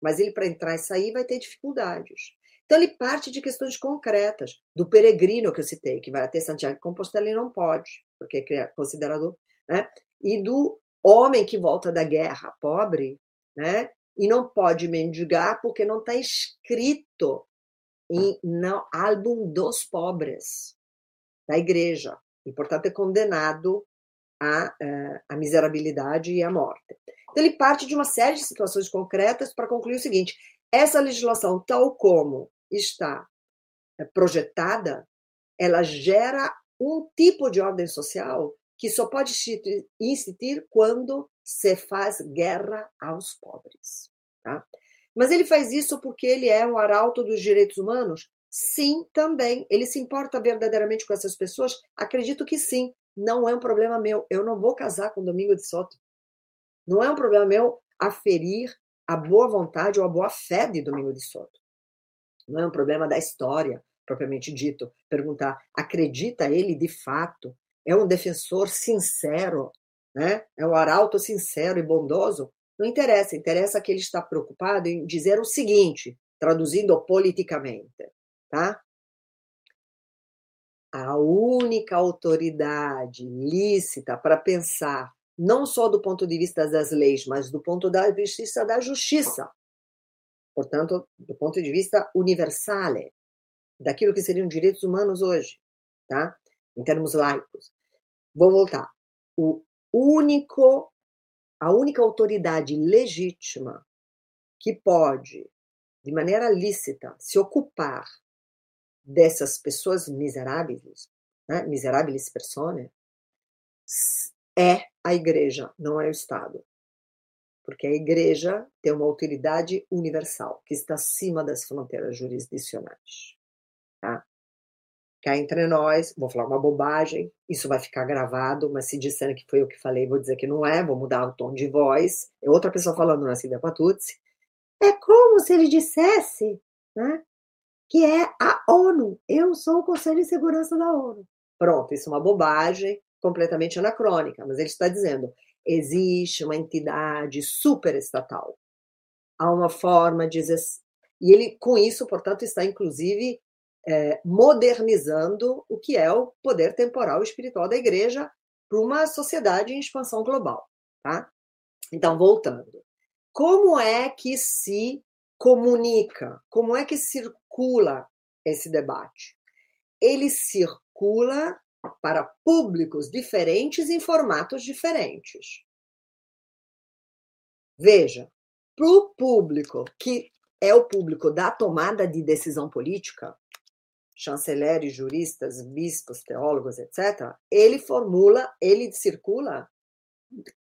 S5: Mas ele, para entrar e sair, vai ter dificuldades. Então, ele parte de questões concretas. Do peregrino que eu citei, que vai até Santiago de Compostela e não pode, porque é considerado. Né? E do homem que volta da guerra, pobre, né? e não pode mendigar porque não está escrito em, no álbum dos pobres da igreja. E, portanto, é condenado a, eh, a miserabilidade e a morte. Então, ele parte de uma série de situações concretas para concluir o seguinte: essa legislação, tal como está eh, projetada, ela gera um tipo de ordem social que só pode instituir quando se faz guerra aos pobres. Tá? Mas ele faz isso porque ele é um arauto dos direitos humanos? Sim, também. Ele se importa verdadeiramente com essas pessoas? Acredito que sim não é um problema meu. Eu não vou casar com Domingo de Soto. Não é um problema meu aferir a boa vontade ou a boa fé de Domingo de Soto. Não é um problema da história, propriamente dito. Perguntar, acredita ele de fato? É um defensor sincero? Né? É um arauto sincero e bondoso? Não interessa. Interessa que ele está preocupado em dizer o seguinte, traduzindo politicamente. Tá? a única autoridade lícita para pensar não só do ponto de vista das leis, mas do ponto da vista da justiça. Portanto, do ponto de vista universal, daquilo que seriam direitos humanos hoje, tá? Em termos laicos. Vou voltar. O único a única autoridade legítima que pode, de maneira lícita, se ocupar dessas pessoas miseráveis, né, miseráveis é a igreja, não é o Estado. Porque a igreja tem uma autoridade universal, que está acima das fronteiras jurisdicionais. Tá? Cá entre nós, vou falar uma bobagem, isso vai ficar gravado, mas se disserem que foi eu que falei, vou dizer que não é, vou mudar o tom de voz. É outra pessoa falando na Cida Patuzzi. É como se ele dissesse né, que é a ONU. Eu sou o Conselho de Segurança da ONU. Pronto, isso é uma bobagem completamente anacrônica, mas ele está dizendo: existe uma entidade superestatal. Há uma forma de. E ele, com isso, portanto, está inclusive é, modernizando o que é o poder temporal e espiritual da igreja para uma sociedade em expansão global. Tá? Então, voltando. Como é que se comunica? Como é que circula esse debate? Ele circula para públicos diferentes em formatos diferentes. Veja, para o público que é o público da tomada de decisão política, chanceleres, juristas, bispos, teólogos, etc., ele formula, ele circula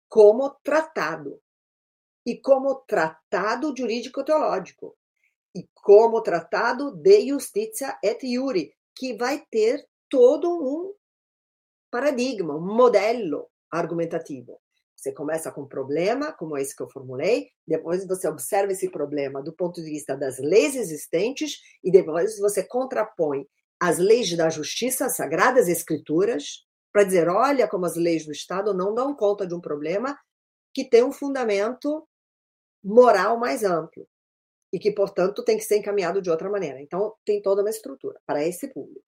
S5: como tratado. E como tratado jurídico-teológico. E como tratado de justiça et iure, que vai ter todo um paradigma, um modelo argumentativo. Você começa com um problema, como esse que eu formulei, depois você observa esse problema do ponto de vista das leis existentes e depois você contrapõe as leis da justiça, as sagradas escrituras, para dizer, olha como as leis do Estado não dão conta de um problema que tem um fundamento moral mais amplo e que, portanto, tem que ser encaminhado de outra maneira. Então, tem toda uma estrutura para esse público.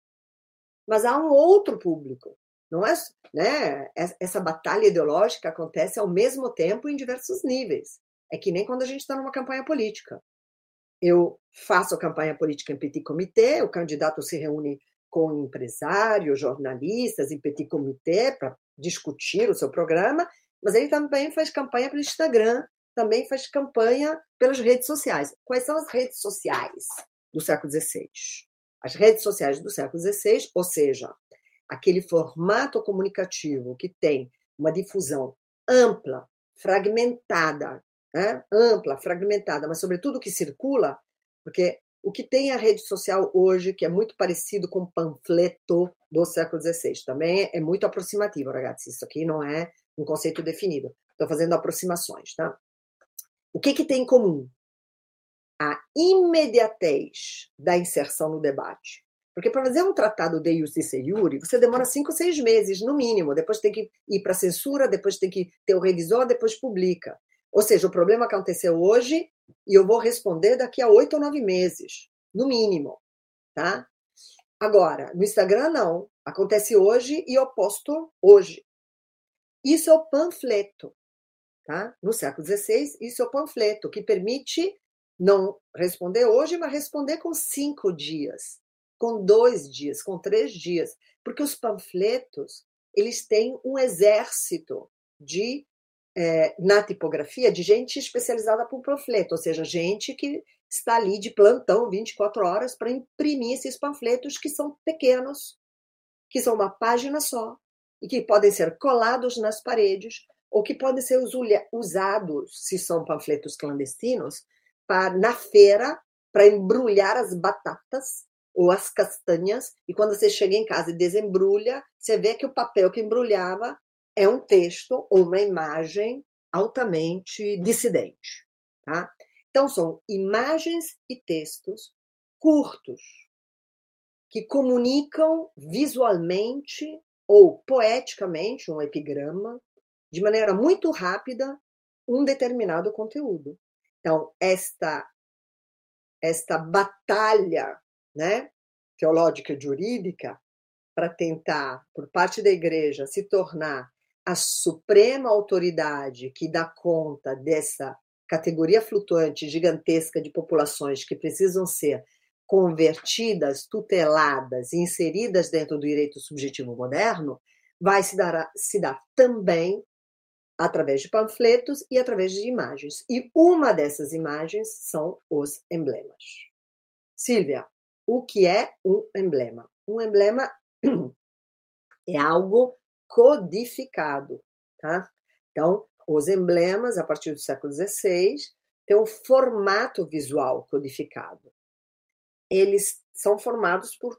S5: Mas há um outro público não é, né? Essa batalha ideológica acontece ao mesmo tempo em diversos níveis. É que nem quando a gente está numa campanha política. Eu faço a campanha política em petit comité, o candidato se reúne com empresários, jornalistas em petit comité para discutir o seu programa, mas ele também faz campanha pelo Instagram, também faz campanha pelas redes sociais. Quais são as redes sociais do século XVI? As redes sociais do século XVI, ou seja, aquele formato comunicativo que tem uma difusão ampla, fragmentada, né? ampla, fragmentada, mas sobretudo que circula, porque o que tem a rede social hoje, que é muito parecido com o panfleto do século XVI, também é muito aproximativo, ragazzi, isso aqui não é um conceito definido, estou fazendo aproximações, tá? O que, que tem em comum? A imediatez da inserção no debate. Porque para fazer um tratado de justiça iure, você demora cinco, seis meses, no mínimo. Depois tem que ir para censura, depois tem que ter o revisor, depois publica. Ou seja, o problema aconteceu hoje e eu vou responder daqui a oito ou nove meses, no mínimo. Tá? Agora, no Instagram, não. Acontece hoje e eu posto hoje. Isso é o panfleto. Tá? No século XVI, isso é o panfleto, que permite não responder hoje, mas responder com cinco dias com dois dias, com três dias, porque os panfletos eles têm um exército de é, na tipografia de gente especializada para o panfleto, ou seja, gente que está ali de plantão 24 horas para imprimir esses panfletos que são pequenos, que são uma página só e que podem ser colados nas paredes ou que podem ser usados, se são panfletos clandestinos, para, na feira para embrulhar as batatas ou as castanhas, e quando você chega em casa e desembrulha, você vê que o papel que embrulhava é um texto ou uma imagem altamente dissidente. Tá? Então, são imagens e textos curtos, que comunicam visualmente ou poeticamente um epigrama, de maneira muito rápida, um determinado conteúdo. Então, esta, esta batalha né, teológica e jurídica para tentar, por parte da igreja, se tornar a suprema autoridade que dá conta dessa categoria flutuante gigantesca de populações que precisam ser convertidas, tuteladas e inseridas dentro do direito subjetivo moderno, vai se dar, se dar também através de panfletos e através de imagens. E uma dessas imagens são os emblemas. Silvia, o que é um emblema? Um emblema é algo codificado, tá? Então, os emblemas, a partir do século XVI, têm um formato visual codificado. Eles são formados por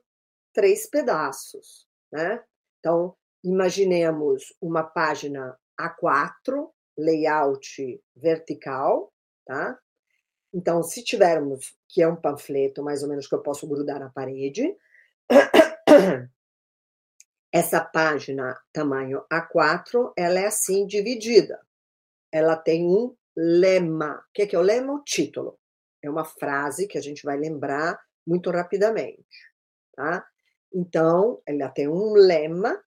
S5: três pedaços, né? Então, imaginemos uma página A4, layout vertical, tá? Então, se tivermos, que é um panfleto, mais ou menos, que eu posso grudar na parede, essa página tamanho A4, ela é assim dividida. Ela tem um lema. O que é, o lema? O título. É uma frase que a gente vai lembrar muito rapidamente, tá? Então, ela tem um lema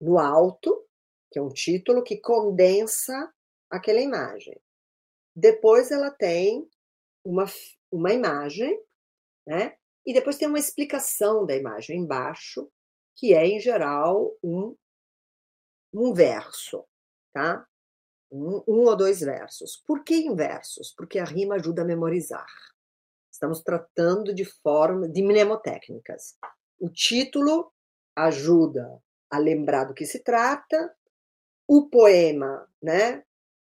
S5: no alto, que é um título que condensa aquela imagem. Depois ela tem uma, uma imagem, né? E depois tem uma explicação da imagem embaixo, que é, em geral, um, um verso, tá? Um, um ou dois versos. Por que em versos? Porque a rima ajuda a memorizar. Estamos tratando de forma de mnemotécnicas. O título ajuda a lembrar do que se trata, o poema né,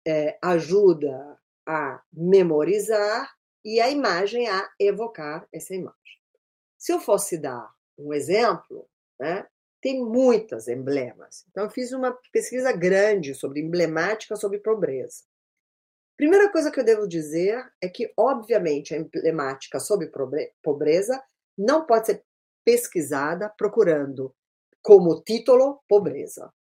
S5: é, ajuda a memorizar e a imagem a evocar essa imagem. Se eu fosse dar um exemplo, né, tem muitos emblemas. Então, eu fiz uma pesquisa grande sobre emblemática sobre pobreza. Primeira coisa que eu devo dizer é que, obviamente, a emblemática sobre pobreza não pode ser pesquisada procurando como título pobreza.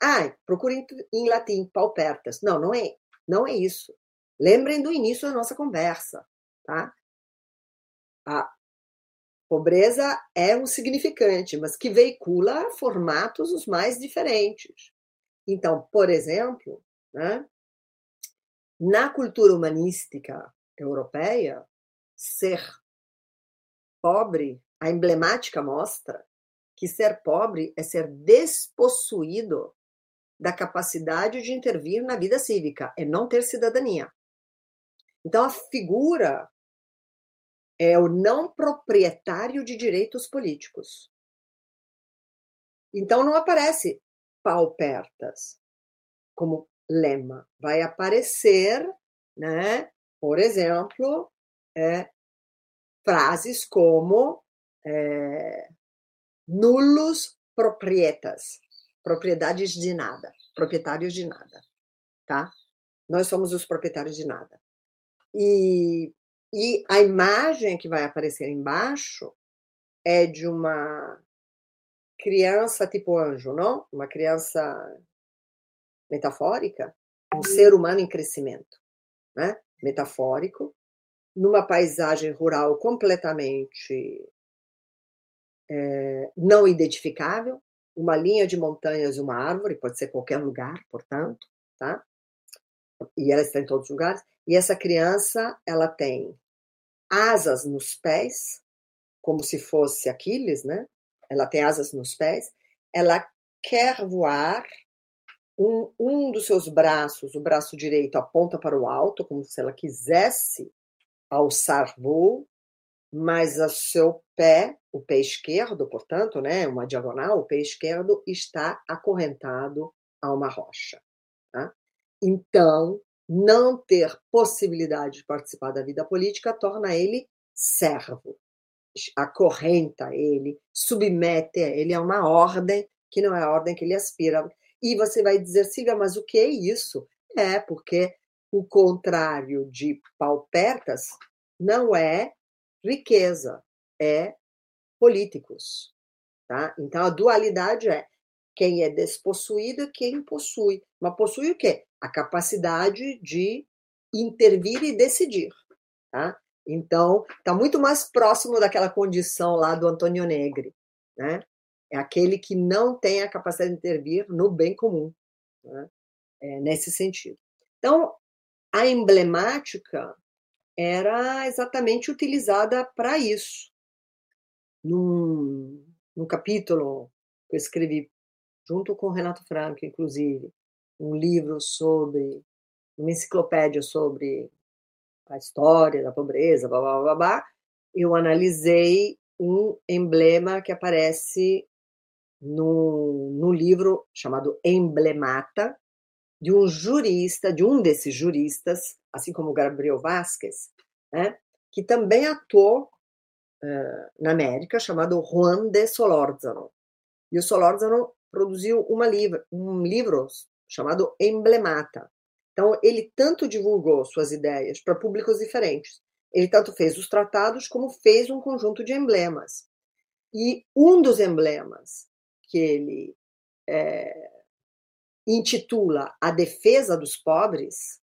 S5: Ah, procure em latim, paupertas. Não, não é, não é isso. Lembrem do início da nossa conversa, tá? A pobreza é um significante, mas que veicula formatos os mais diferentes. Então, por exemplo, né, na cultura humanística europeia, ser pobre, a emblemática mostra que ser pobre é ser despossuído da capacidade de intervir na vida cívica, é não ter cidadania. Então, a figura é o não proprietário de direitos políticos. Então, não aparece paupertas como lema. Vai aparecer, né, por exemplo, é, frases como é, nulos proprietas, propriedades de nada, proprietários de nada, tá? Nós somos os proprietários de nada. E, e a imagem que vai aparecer embaixo é de uma criança tipo anjo, não? Uma criança metafórica, um ser humano em crescimento, né? Metafórico, numa paisagem rural completamente é, não identificável, uma linha de montanhas e uma árvore, pode ser qualquer lugar, portanto, tá? E ela está em todos os lugares. E essa criança, ela tem asas nos pés, como se fosse Aquiles, né? Ela tem asas nos pés. Ela quer voar. Um, um dos seus braços, o braço direito, aponta para o alto, como se ela quisesse alçar voo mas o seu pé, o pé esquerdo, portanto, né, uma diagonal, o pé esquerdo está acorrentado a uma rocha. Tá? Então, não ter possibilidade de participar da vida política torna ele servo, acorrenta ele, submete ele a uma ordem que não é a ordem que ele aspira. E você vai dizer, Silvia, mas o que é isso? É porque o contrário de paupertas não é riqueza é políticos. Tá? Então, a dualidade é quem é despossuído e quem possui. Mas possui o quê? A capacidade de intervir e decidir. Tá? Então, está muito mais próximo daquela condição lá do Antônio Negri. Né? é aquele que não tem a capacidade de intervir no bem comum, né? é, nesse sentido. Então, a emblemática era exatamente utilizada para isso. Num, num capítulo que eu escrevi junto com o Renato Franco, inclusive, um livro sobre, uma enciclopédia sobre a história da pobreza, blá, blá, blá, blá, eu analisei um emblema que aparece no, no livro chamado Emblemata, de um jurista, de um desses juristas, assim como Gabriel Vasquez, né, que também atuou uh, na América, chamado Juan de Solórzano. E o Solórzano produziu uma livro, um livro chamado Emblemata. Então, ele tanto divulgou suas ideias para públicos diferentes. Ele tanto fez os tratados como fez um conjunto de emblemas. E um dos emblemas que ele é, intitula A Defesa dos Pobres,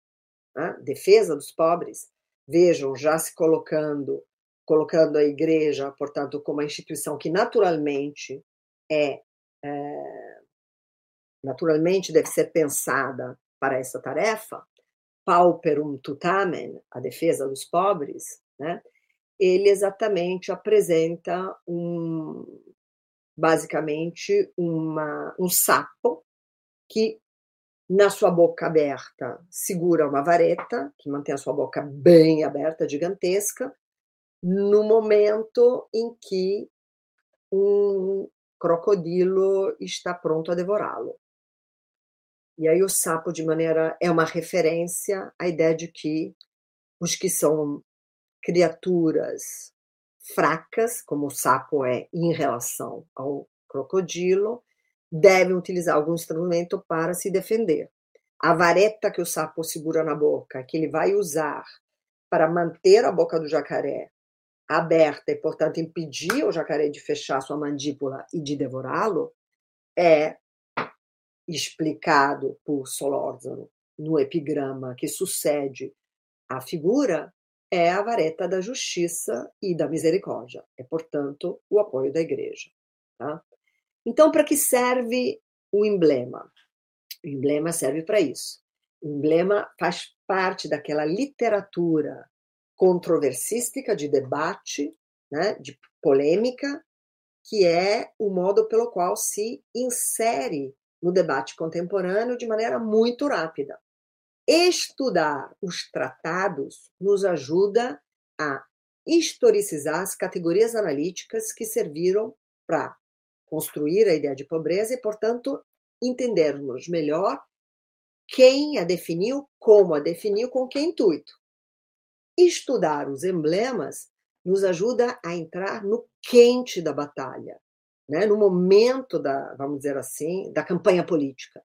S5: né? Defesa dos Pobres, vejam, já se colocando, colocando a igreja, portanto, como uma instituição que naturalmente é, é naturalmente deve ser pensada para essa tarefa, pauperum tutamen, a defesa dos pobres, né? ele exatamente apresenta um, basicamente uma, um sapo que na sua boca aberta segura uma vareta, que mantém a sua boca bem aberta, gigantesca, no momento em que um crocodilo está pronto a devorá-lo. E aí o sapo, de maneira, é uma referência à ideia de que os que são criaturas fracas, como o sapo é em relação ao crocodilo, devem utilizar algum instrumento para se defender. A vareta que o sapo segura na boca, que ele vai usar para manter a boca do jacaré aberta e, portanto, impedir o jacaré de fechar sua mandíbula e de devorá-lo, é explicado por Solórzano no epigrama que sucede à figura, é a vareta da justiça e da misericórdia. É, portanto, o apoio da igreja. Tá? Então, para que serve o emblema? O emblema serve para isso. O emblema faz parte daquela literatura controversística de debate, né, de polêmica, que é o modo pelo qual se insere no debate contemporâneo de maneira muito rápida. Estudar os tratados nos ajuda a historicizar as categorias analíticas que serviram para construir a ideia de pobreza e, portanto, entendermos melhor quem a definiu, como a definiu, com que intuito. Estudar os emblemas nos ajuda a entrar no quente da batalha, né? no momento da, vamos dizer assim, da campanha política,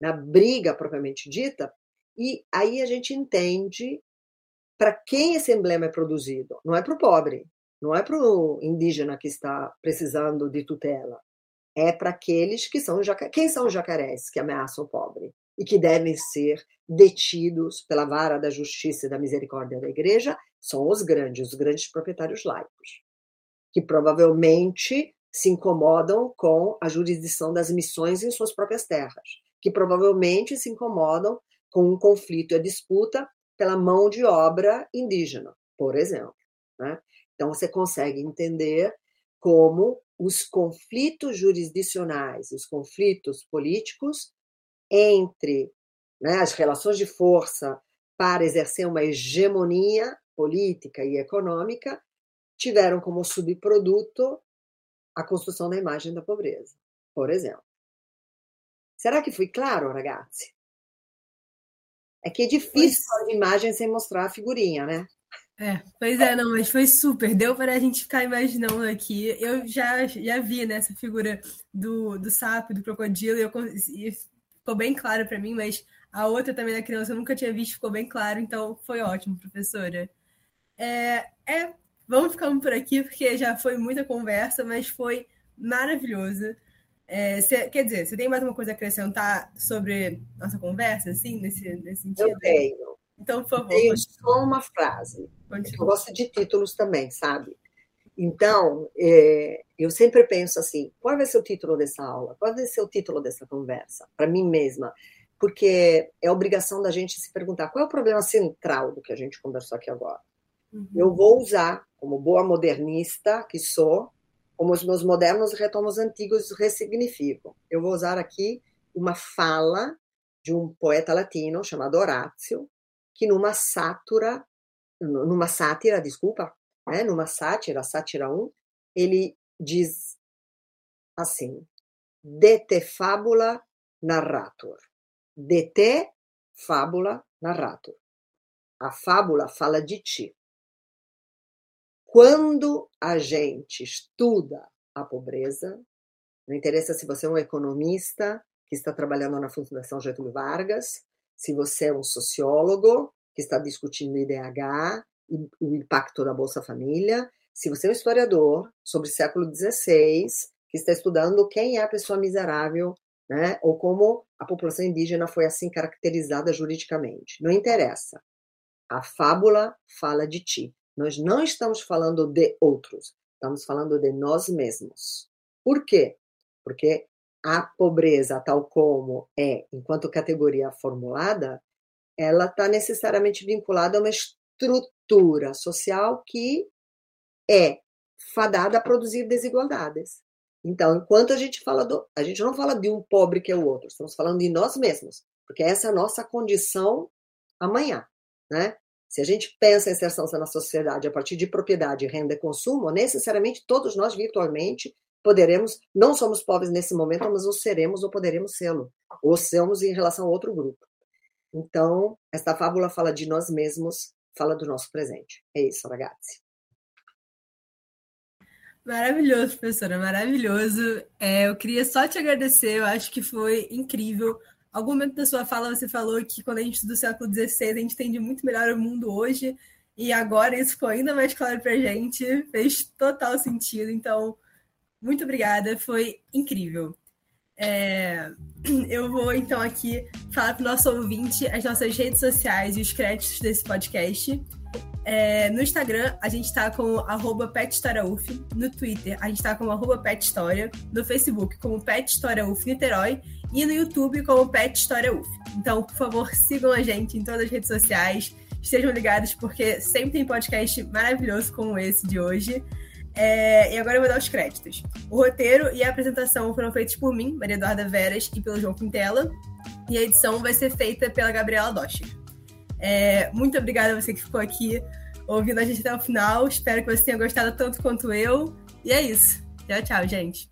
S5: na briga propriamente dita, e aí a gente entende para quem esse emblema é produzido. Não é para o pobre, não é para o indígena que está precisando de tutela, é para aqueles que são. Quem são os jacarés que ameaçam o pobre e que devem ser detidos pela vara da justiça e da misericórdia da igreja? São os grandes, os grandes proprietários laicos, que provavelmente se incomodam com a jurisdição das missões em suas próprias terras, que provavelmente se incomodam com um conflito e a disputa pela mão de obra indígena, por exemplo. Né? Então, você consegue entender como os conflitos jurisdicionais, os conflitos políticos entre né, as relações de força para exercer uma hegemonia política e econômica tiveram como subproduto a construção da imagem da pobreza, por exemplo. Será que fui claro, ragazzi? É que é difícil falar de imagem sem mostrar a figurinha, né?
S1: É, pois é, não, mas foi super. Deu para a gente ficar imaginando aqui. Eu já, já vi né, essa figura do, do sapo, do crocodilo, e, eu, e ficou bem claro para mim, mas a outra também da criança eu nunca tinha visto, ficou bem claro, então foi ótimo, professora. É, é vamos ficando por aqui, porque já foi muita conversa, mas foi maravilhoso. É, cê, quer dizer, você tem mais uma coisa a acrescentar sobre nossa conversa, assim, nesse, nesse sentido?
S5: Eu tenho.
S1: Então, por favor.
S5: Tenho só uma frase. Eu gosto de títulos também, sabe? Então, é, eu sempre penso assim: qual vai ser o título dessa aula? Qual vai ser o título dessa conversa? Para mim mesma. Porque é obrigação da gente se perguntar qual é o problema central do que a gente conversou aqui agora. Uhum. Eu vou usar, como boa modernista que sou, como os meus modernos retomam os antigos ressignificam. Eu vou usar aqui uma fala de um poeta latino chamado Horácio, que numa sátira, numa sátira, desculpa, né, numa sátira, sátira 1, ele diz assim: de te fábula narrator. De te fábula narrator. A fábula fala de ti. Quando a gente estuda a pobreza, não interessa se você é um economista que está trabalhando na Fundação Getúlio Vargas, se você é um sociólogo que está discutindo IDH e o impacto da Bolsa Família, se você é um historiador sobre o século XVI, que está estudando quem é a pessoa miserável, né, ou como a população indígena foi assim caracterizada juridicamente. Não interessa. A fábula fala de ti. Nós não estamos falando de outros, estamos falando de nós mesmos. Por quê? Porque a pobreza, tal como é, enquanto categoria formulada, ela está necessariamente vinculada a uma estrutura social que é fadada a produzir desigualdades. Então, enquanto a gente fala do, a gente não fala de um pobre que é o outro, estamos falando de nós mesmos, porque essa é a nossa condição amanhã, né? Se a gente pensa em inserção na sociedade a partir de propriedade, renda e consumo, necessariamente todos nós virtualmente poderemos, não somos pobres nesse momento, mas o seremos ou poderemos sê-lo, ou sermos em relação a outro grupo. Então, esta fábula fala de nós mesmos, fala do nosso presente. É isso, ragazzi.
S1: Maravilhoso, professora, maravilhoso. É, eu queria só te agradecer, eu acho que foi incrível algum momento da sua fala você falou que quando a gente do século XVI, a gente entende muito melhor o mundo hoje, e agora isso ficou ainda mais claro para a gente, fez total sentido. Então, muito obrigada, foi incrível. É, eu vou então aqui falar para o nosso ouvinte as nossas redes sociais e os créditos desse podcast. É, no Instagram, a gente está com arroba PetHistoriaUF. No Twitter, a gente está com arroba PetHistória. No Facebook, como Pet Niterói e no YouTube como Pet. Então, por favor, sigam a gente em todas as redes sociais, estejam ligados, porque sempre tem podcast maravilhoso como esse de hoje. É, e agora eu vou dar os créditos. O roteiro e a apresentação foram feitos por mim, Maria Eduarda Veras, e pelo João Quintela. E a edição vai ser feita pela Gabriela Docher. É, muito obrigada a você que ficou aqui ouvindo a gente até o final. Espero que você tenha gostado tanto quanto eu. E é isso. Tchau, tchau, gente.